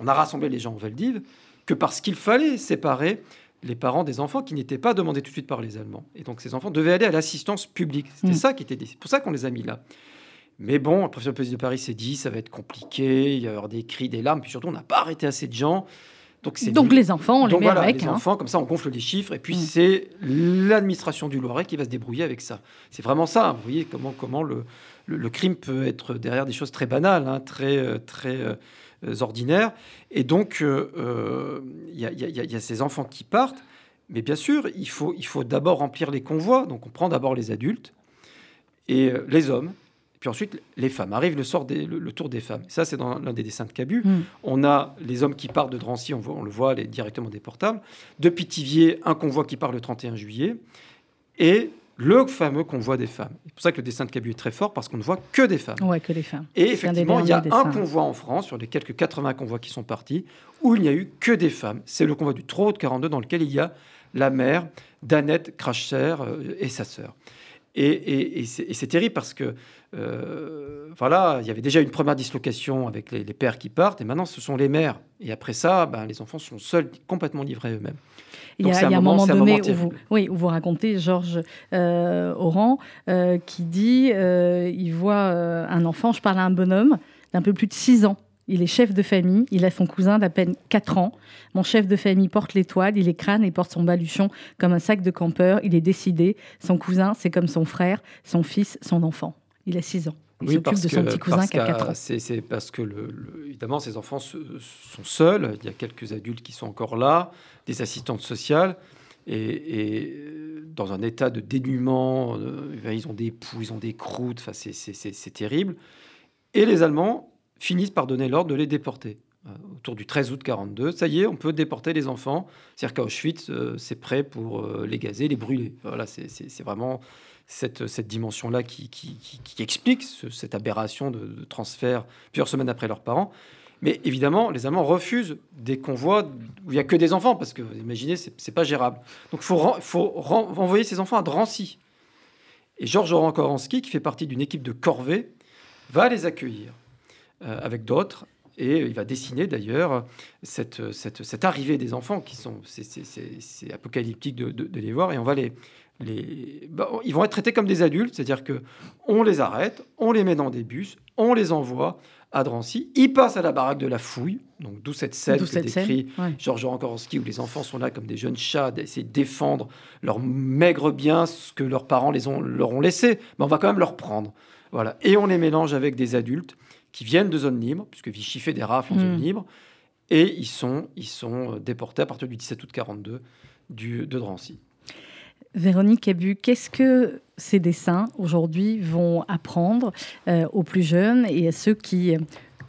E: on a rassemblé les gens au Veldiv que parce qu'il fallait séparer les parents des enfants qui n'étaient pas demandés tout de suite par les Allemands. Et donc ces enfants devaient aller à l'assistance publique. C'était mm. ça qui était C'est pour ça qu'on les a mis là. Mais bon, le professeur de Paris s'est dit, ça va être compliqué, il y avoir des cris, des larmes, puis surtout, on n'a pas arrêté assez de gens.
C: Donc, Donc les enfants, on les met
E: voilà,
C: avec.
E: Les hein. enfants, comme ça, on gonfle les chiffres, et puis mm. c'est l'administration du Loiret qui va se débrouiller avec ça. C'est vraiment ça. Vous voyez comment, comment le, le, crime peut être derrière des choses très banales, hein, très, euh, très euh, ordinaires. Et donc, euh, il y, y, a ces enfants qui partent. Mais bien sûr, il faut, il faut d'abord remplir les convois. Donc, on prend d'abord les adultes et les hommes. Puis ensuite, les femmes. Arrive le, sort des, le, tour des femmes. Ça, c'est dans l'un des dessins de Cabu. Mm. On a les hommes qui partent de Drancy, on, voit, on le voit les, directement déportables. De Pithiviers, un convoi qui part le 31 juillet. Et le fameux convoi des femmes. C'est pour ça que le dessin de Cabu est très fort, parce qu'on ne voit que des femmes.
C: Ouais, que des femmes.
E: Et effectivement, il y a un convoi en France, sur les quelques 80 convois qui sont partis, où il n'y a eu que des femmes. C'est le convoi du Trot de 42, dans lequel il y a la mère d'Annette Cracher euh, et sa sœur. Et, c'est terrible parce que, euh, voilà, il y avait déjà une première dislocation avec les, pères qui partent, et maintenant ce sont les mères. Et après ça, ben, les enfants sont seuls, complètement livrés eux-mêmes.
C: Il y a, un, moment, donné où vous, oui, où vous racontez Georges euh, Oran euh, qui dit il voit un enfant, je parle à un bonhomme d'un peu plus de 6 ans il est chef de famille, il a son cousin d'à peine 4 ans. Mon chef de famille porte l'étoile, il est crâne et porte son baluchon comme un sac de campeur. Il est décidé. Son cousin, c'est comme son frère, son fils, son enfant. Il a 6 ans. Il s'occupe de son petit cousin qui a 4 ans.
E: C'est parce que, évidemment, ces enfants sont seuls. Il y a quelques adultes qui sont encore là, des assistantes sociales. Et, dans un état de dénuement, euh, ils ont des poux, ils ont des croûtes, enfin, c'est terrible. Et les Allemands finissent par donner l'ordre de les déporter. Euh, autour du 13 août 42, ça y est, on peut déporter les enfants. C'est-à-dire qu'à Auschwitz, euh, c'est prêt pour euh, les gazer, les brûler. Voilà, c'est vraiment cette, dimension-là qui, explique cette aberration de, transfert plusieurs semaines après leurs parents. Mais évidemment, les Allemands refusent des convois où il n'y a que des enfants, parce que vous imaginez, c'est pas gérable. Donc il faut, faut envoyer ces enfants à Drancy. Et Georges Oran-Koransky, qui fait partie d'une équipe de corvée, va les accueillir. Euh, avec d'autres. Et il va dessiner d'ailleurs cette, cette, cette, arrivée des enfants qui sont. C'est apocalyptique de, de, les voir. Et on va les. les bah, ils vont être traités comme des adultes, c'est-à-dire que on les arrête, on les met dans des bus, on les envoie à Drancy. Ils passent à la baraque de la fouille, donc d'où cette scène que décrit Georges Rankorowski, où les enfants sont là comme des jeunes chats, d'essayer de défendre leur maigre bien, ce que leurs parents les ont, leur ont laissé. Mais on va quand même leur prendre. Voilà. Et on les mélange avec des adultes qui viennent de zones libres, puisque Vichy fait des rafles en zone hmm. libre, et ils sont, ils sont déportés à partir du 17 août 42 du, de Drancy.
C: Véronique Abu, qu'est-ce que ces dessins aujourd'hui vont apprendre euh, aux plus jeunes et à ceux qui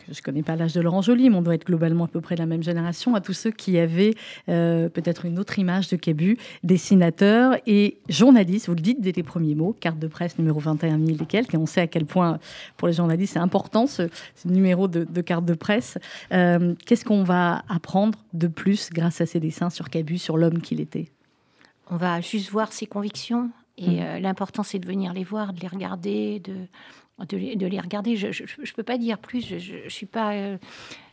C: je ne connais pas l'âge de Laurent Joly, mais on doit être globalement à peu près de la même génération, à tous ceux qui avaient euh, peut-être une autre image de Cabu, dessinateur et journaliste. Vous le dites dès les premiers mots, carte de presse numéro 21 000 et quelques, et on sait à quel point pour les journalistes c'est important ce, numéro de, carte de presse. Euh, qu'est-ce qu'on va apprendre de plus grâce à ces dessins sur Cabu, sur l'homme qu'il était?
D: On va juste voir ses convictions, et mmh. euh, l'important, c'est de venir les voir, de les regarder, de, de les, regarder. Je ne peux pas dire plus, je suis pas... Euh,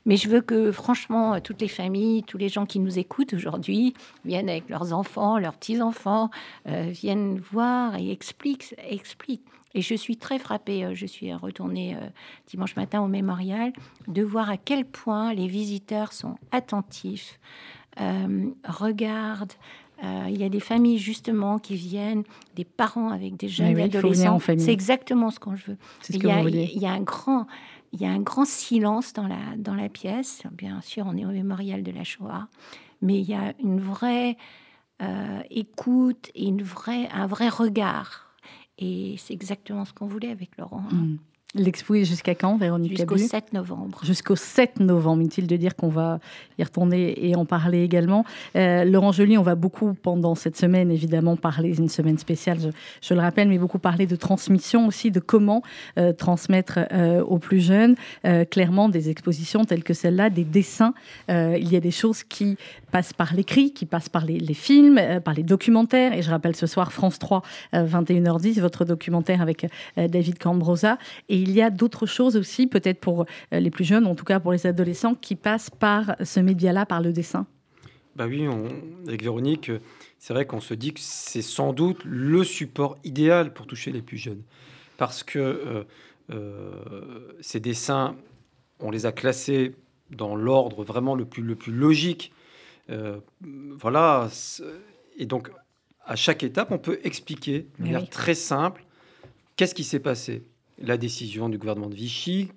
D: mais je veux que, franchement, toutes les familles, tous les gens qui nous écoutent aujourd'hui viennent avec leurs enfants, leurs petits-enfants, euh, viennent voir et expliquent, expliquent. Et je suis très frappée, euh, je suis retournée dimanche matin au mémorial, de voir à quel point les visiteurs sont attentifs, regardent, euh, il y a des familles justement qui viennent, des parents avec des jeunes adolescents. C'est exactement ce qu'on veut. il, y a, il y a un grand, il y a un grand silence dans la dans la pièce. Bien sûr, on est au mémorial de la Shoah, mais il y a une vraie euh, écoute et une vraie, un vrai regard. Et c'est exactement ce qu'on voulait avec Laurent.
C: Mm. L'expo est jusqu'à quand, Véronique
D: Jusqu'au 7 novembre.
C: Jusqu'au 7 novembre. Inutile de dire qu'on va y retourner et en parler également. Euh, Laurent Joly, on va beaucoup, pendant cette semaine, évidemment, parler, une semaine spéciale, je, le rappelle, mais beaucoup parler de transmission aussi, de comment euh, transmettre euh, aux plus jeunes. clairement, des expositions telles que celle-là, des dessins. il y a des choses qui passent par l'écrit, qui passent par les, les films, par les documentaires. Et je rappelle ce soir, France 3, 21h10, votre documentaire avec David Cambrosa. Et il y a d'autres choses aussi, peut-être pour euh, les plus jeunes, en tout cas pour les adolescents, qui passent par ce média-là, par le dessin.
E: Bah oui, avec Véronique, c'est vrai qu'on se dit que c'est sans doute le support idéal pour toucher les plus jeunes. Parce que euh, ces dessins, on les a classés dans l'ordre vraiment le plus, le plus logique. voilà. Et donc, à chaque étape, on peut expliquer de manière très simple qu'est-ce qui s'est passé. La décision du gouvernement de Vichy,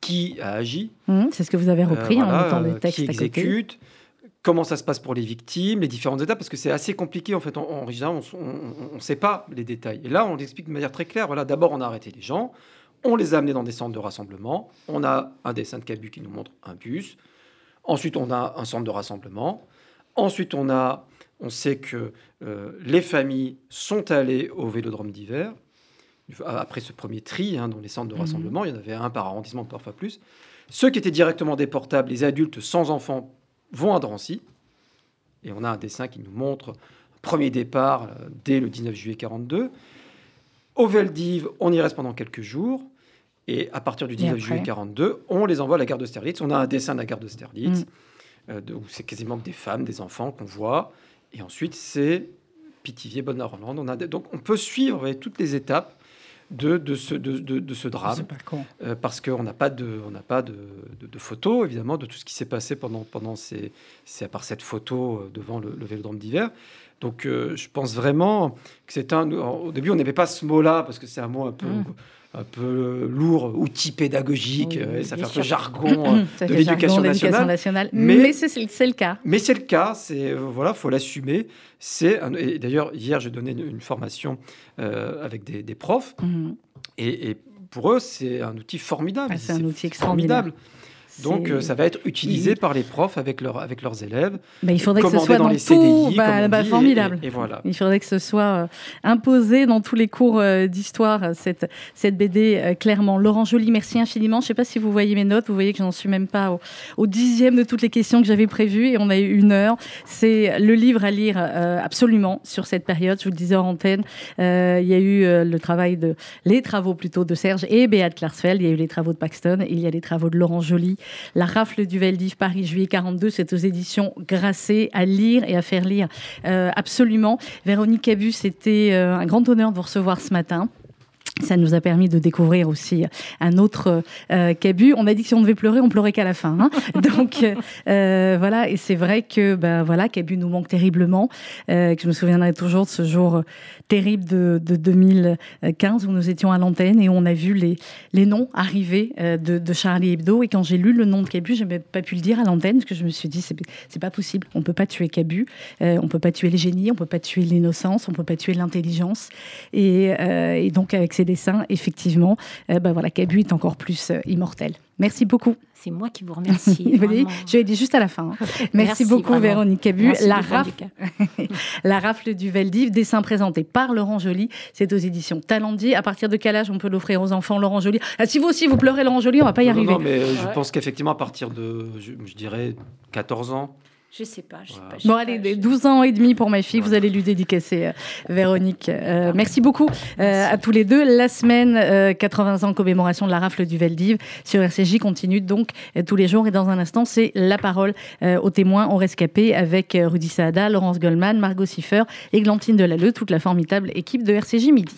E: qui a agi.
C: Mmh, c'est ce que vous avez repris en mettant des textes
E: Qui exécute comment ça se passe pour les victimes, les différentes étapes, parce que c'est assez compliqué en fait. En, en on ne sait pas les détails. Et là, on l'explique de manière très claire. Voilà, d'abord, on a arrêté les gens, on les a amenés dans des centres de rassemblement. On a un dessin de Cabu qui nous montre un bus. Ensuite, on a un centre de rassemblement. Ensuite, on a, on sait que euh, les familles sont allées au Vélodrome d'hiver. Après ce premier tri hein, dans les centres de mhm. rassemblement, il y en avait un par arrondissement, parfois plus. Ceux qui étaient directement déportables, les adultes sans enfants, vont à Drancy. Et on a un dessin qui nous montre un premier départ euh, dès le 19 juillet 42. Au Veldiv, on y reste pendant quelques jours. Et à partir du 19 juillet 42, on les envoie à la gare d'Austerlitz. On a un dessin de la gare d'Austerlitz, mm. euh, où c'est quasiment des femmes, des enfants qu'on voit. Et ensuite, c'est Pithiviers, Bonne-Norlande. On a donc on peut suivre toutes les étapes de, de, ce, de, de, ce drame. Euh, parce qu'on n'a pas, de, on pas de, de, photos, évidemment, de tout ce qui s'est passé pendant, pendant ces, à part cette photo euh, devant le, le vélodrome d'hiver. Donc, euh, je pense vraiment que c'est un. Au début, on n'aimait pas ce mot-là parce que c'est un mot un peu. Mmh un peu lourd, outil pédagogique, euh, ça fait un peu jargon euh, de l'éducation nationale.
C: Mais, c'est le cas.
E: Mais c'est le cas, c'est euh, voilà, faut l'assumer. C'est d'ailleurs hier j'ai donné une, formation avec des, profs mhm. et, pour eux c'est un outil formidable.
C: Ah, c'est un outil extraordinaire.
E: Donc euh, ça va être utilisé par les profs avec, leur, avec leurs élèves.
C: Bah, il faudrait que ce soit dans, les CDI, bah, bah, formidable. Et, voilà. Il faudrait que ce soit euh, imposé dans tous les cours euh, d'histoire cette, cette BD clairement. Laurent Joly, merci infiniment. Je ne sais pas si vous voyez mes notes. Vous voyez que j'en suis même pas au, dixième de toutes les questions que j'avais prévues et on a eu une heure. C'est le livre à lire absolument sur cette période. Je vous le disais en antenne. il y a eu le travail de les travaux plutôt de Serge et Beat Klarsfeld. Il y a eu les travaux de Paxton. il y a les travaux de Laurent Joly. La rafle du Veldiv Paris, juillet 42, c'est aux éditions Grasset, à lire et à faire lire euh, absolument. Véronique Cabu, c'était euh, un grand honneur de vous recevoir ce matin. Ça nous a permis de découvrir aussi un autre euh, Cabu. On a dit que si on devait pleurer, on pleurait qu'à la fin. Hein. Donc euh, voilà, et c'est vrai que ben voilà, Cabu nous manque terriblement. Euh, que je me souviendrai toujours de ce jour terrible de, de 2015 où nous étions à l'antenne et où on a vu les, les noms arriver euh, de, de, Charlie Hebdo. Et quand j'ai lu le nom de Cabu, je n'ai pas pu le dire à l'antenne parce que je me suis dit c'est c'est pas possible. On peut pas tuer Cabu, euh, on peut pas tuer les génies, on peut pas tuer l'innocence, on peut pas tuer l'intelligence. Et, euh, et donc avec ces dessins, effectivement, euh, ben voilà, Cabu est encore plus euh, immortel. Merci beaucoup.
D: C'est moi qui vous remercie.
C: je l'ai dit juste à la fin. Hein. Merci, beaucoup, Véronique Cabu. La, rafle, la rafle du Veldiv, dessin présenté par Laurent Joly. C'est aux éditions Talendier. À partir de quel âge on peut l'offrir aux enfants, Laurent Joly? Ah, Si vous aussi, vous pleurez Laurent Joly, on va pas y arriver.
E: Non, mais je pense qu'effectivement, à partir de, je dirais, 14 ans,
D: je sais pas. Je sais pas
C: bon, allez, 12 ans et demi pour ma fille. Vous allez lui dédicacer, euh, Véronique. Euh, merci beaucoup euh, à tous les deux. La semaine 80 ans commémoration de la rafle du Veldiv sur RCJ continue donc tous les jours. Et dans un instant, c'est la parole aux témoins, aux rescapés avec Rudy Saada, Laurence Goldman, Margot Siffer, Glantine Delalleux, toute la formidable équipe de RCJ Midi.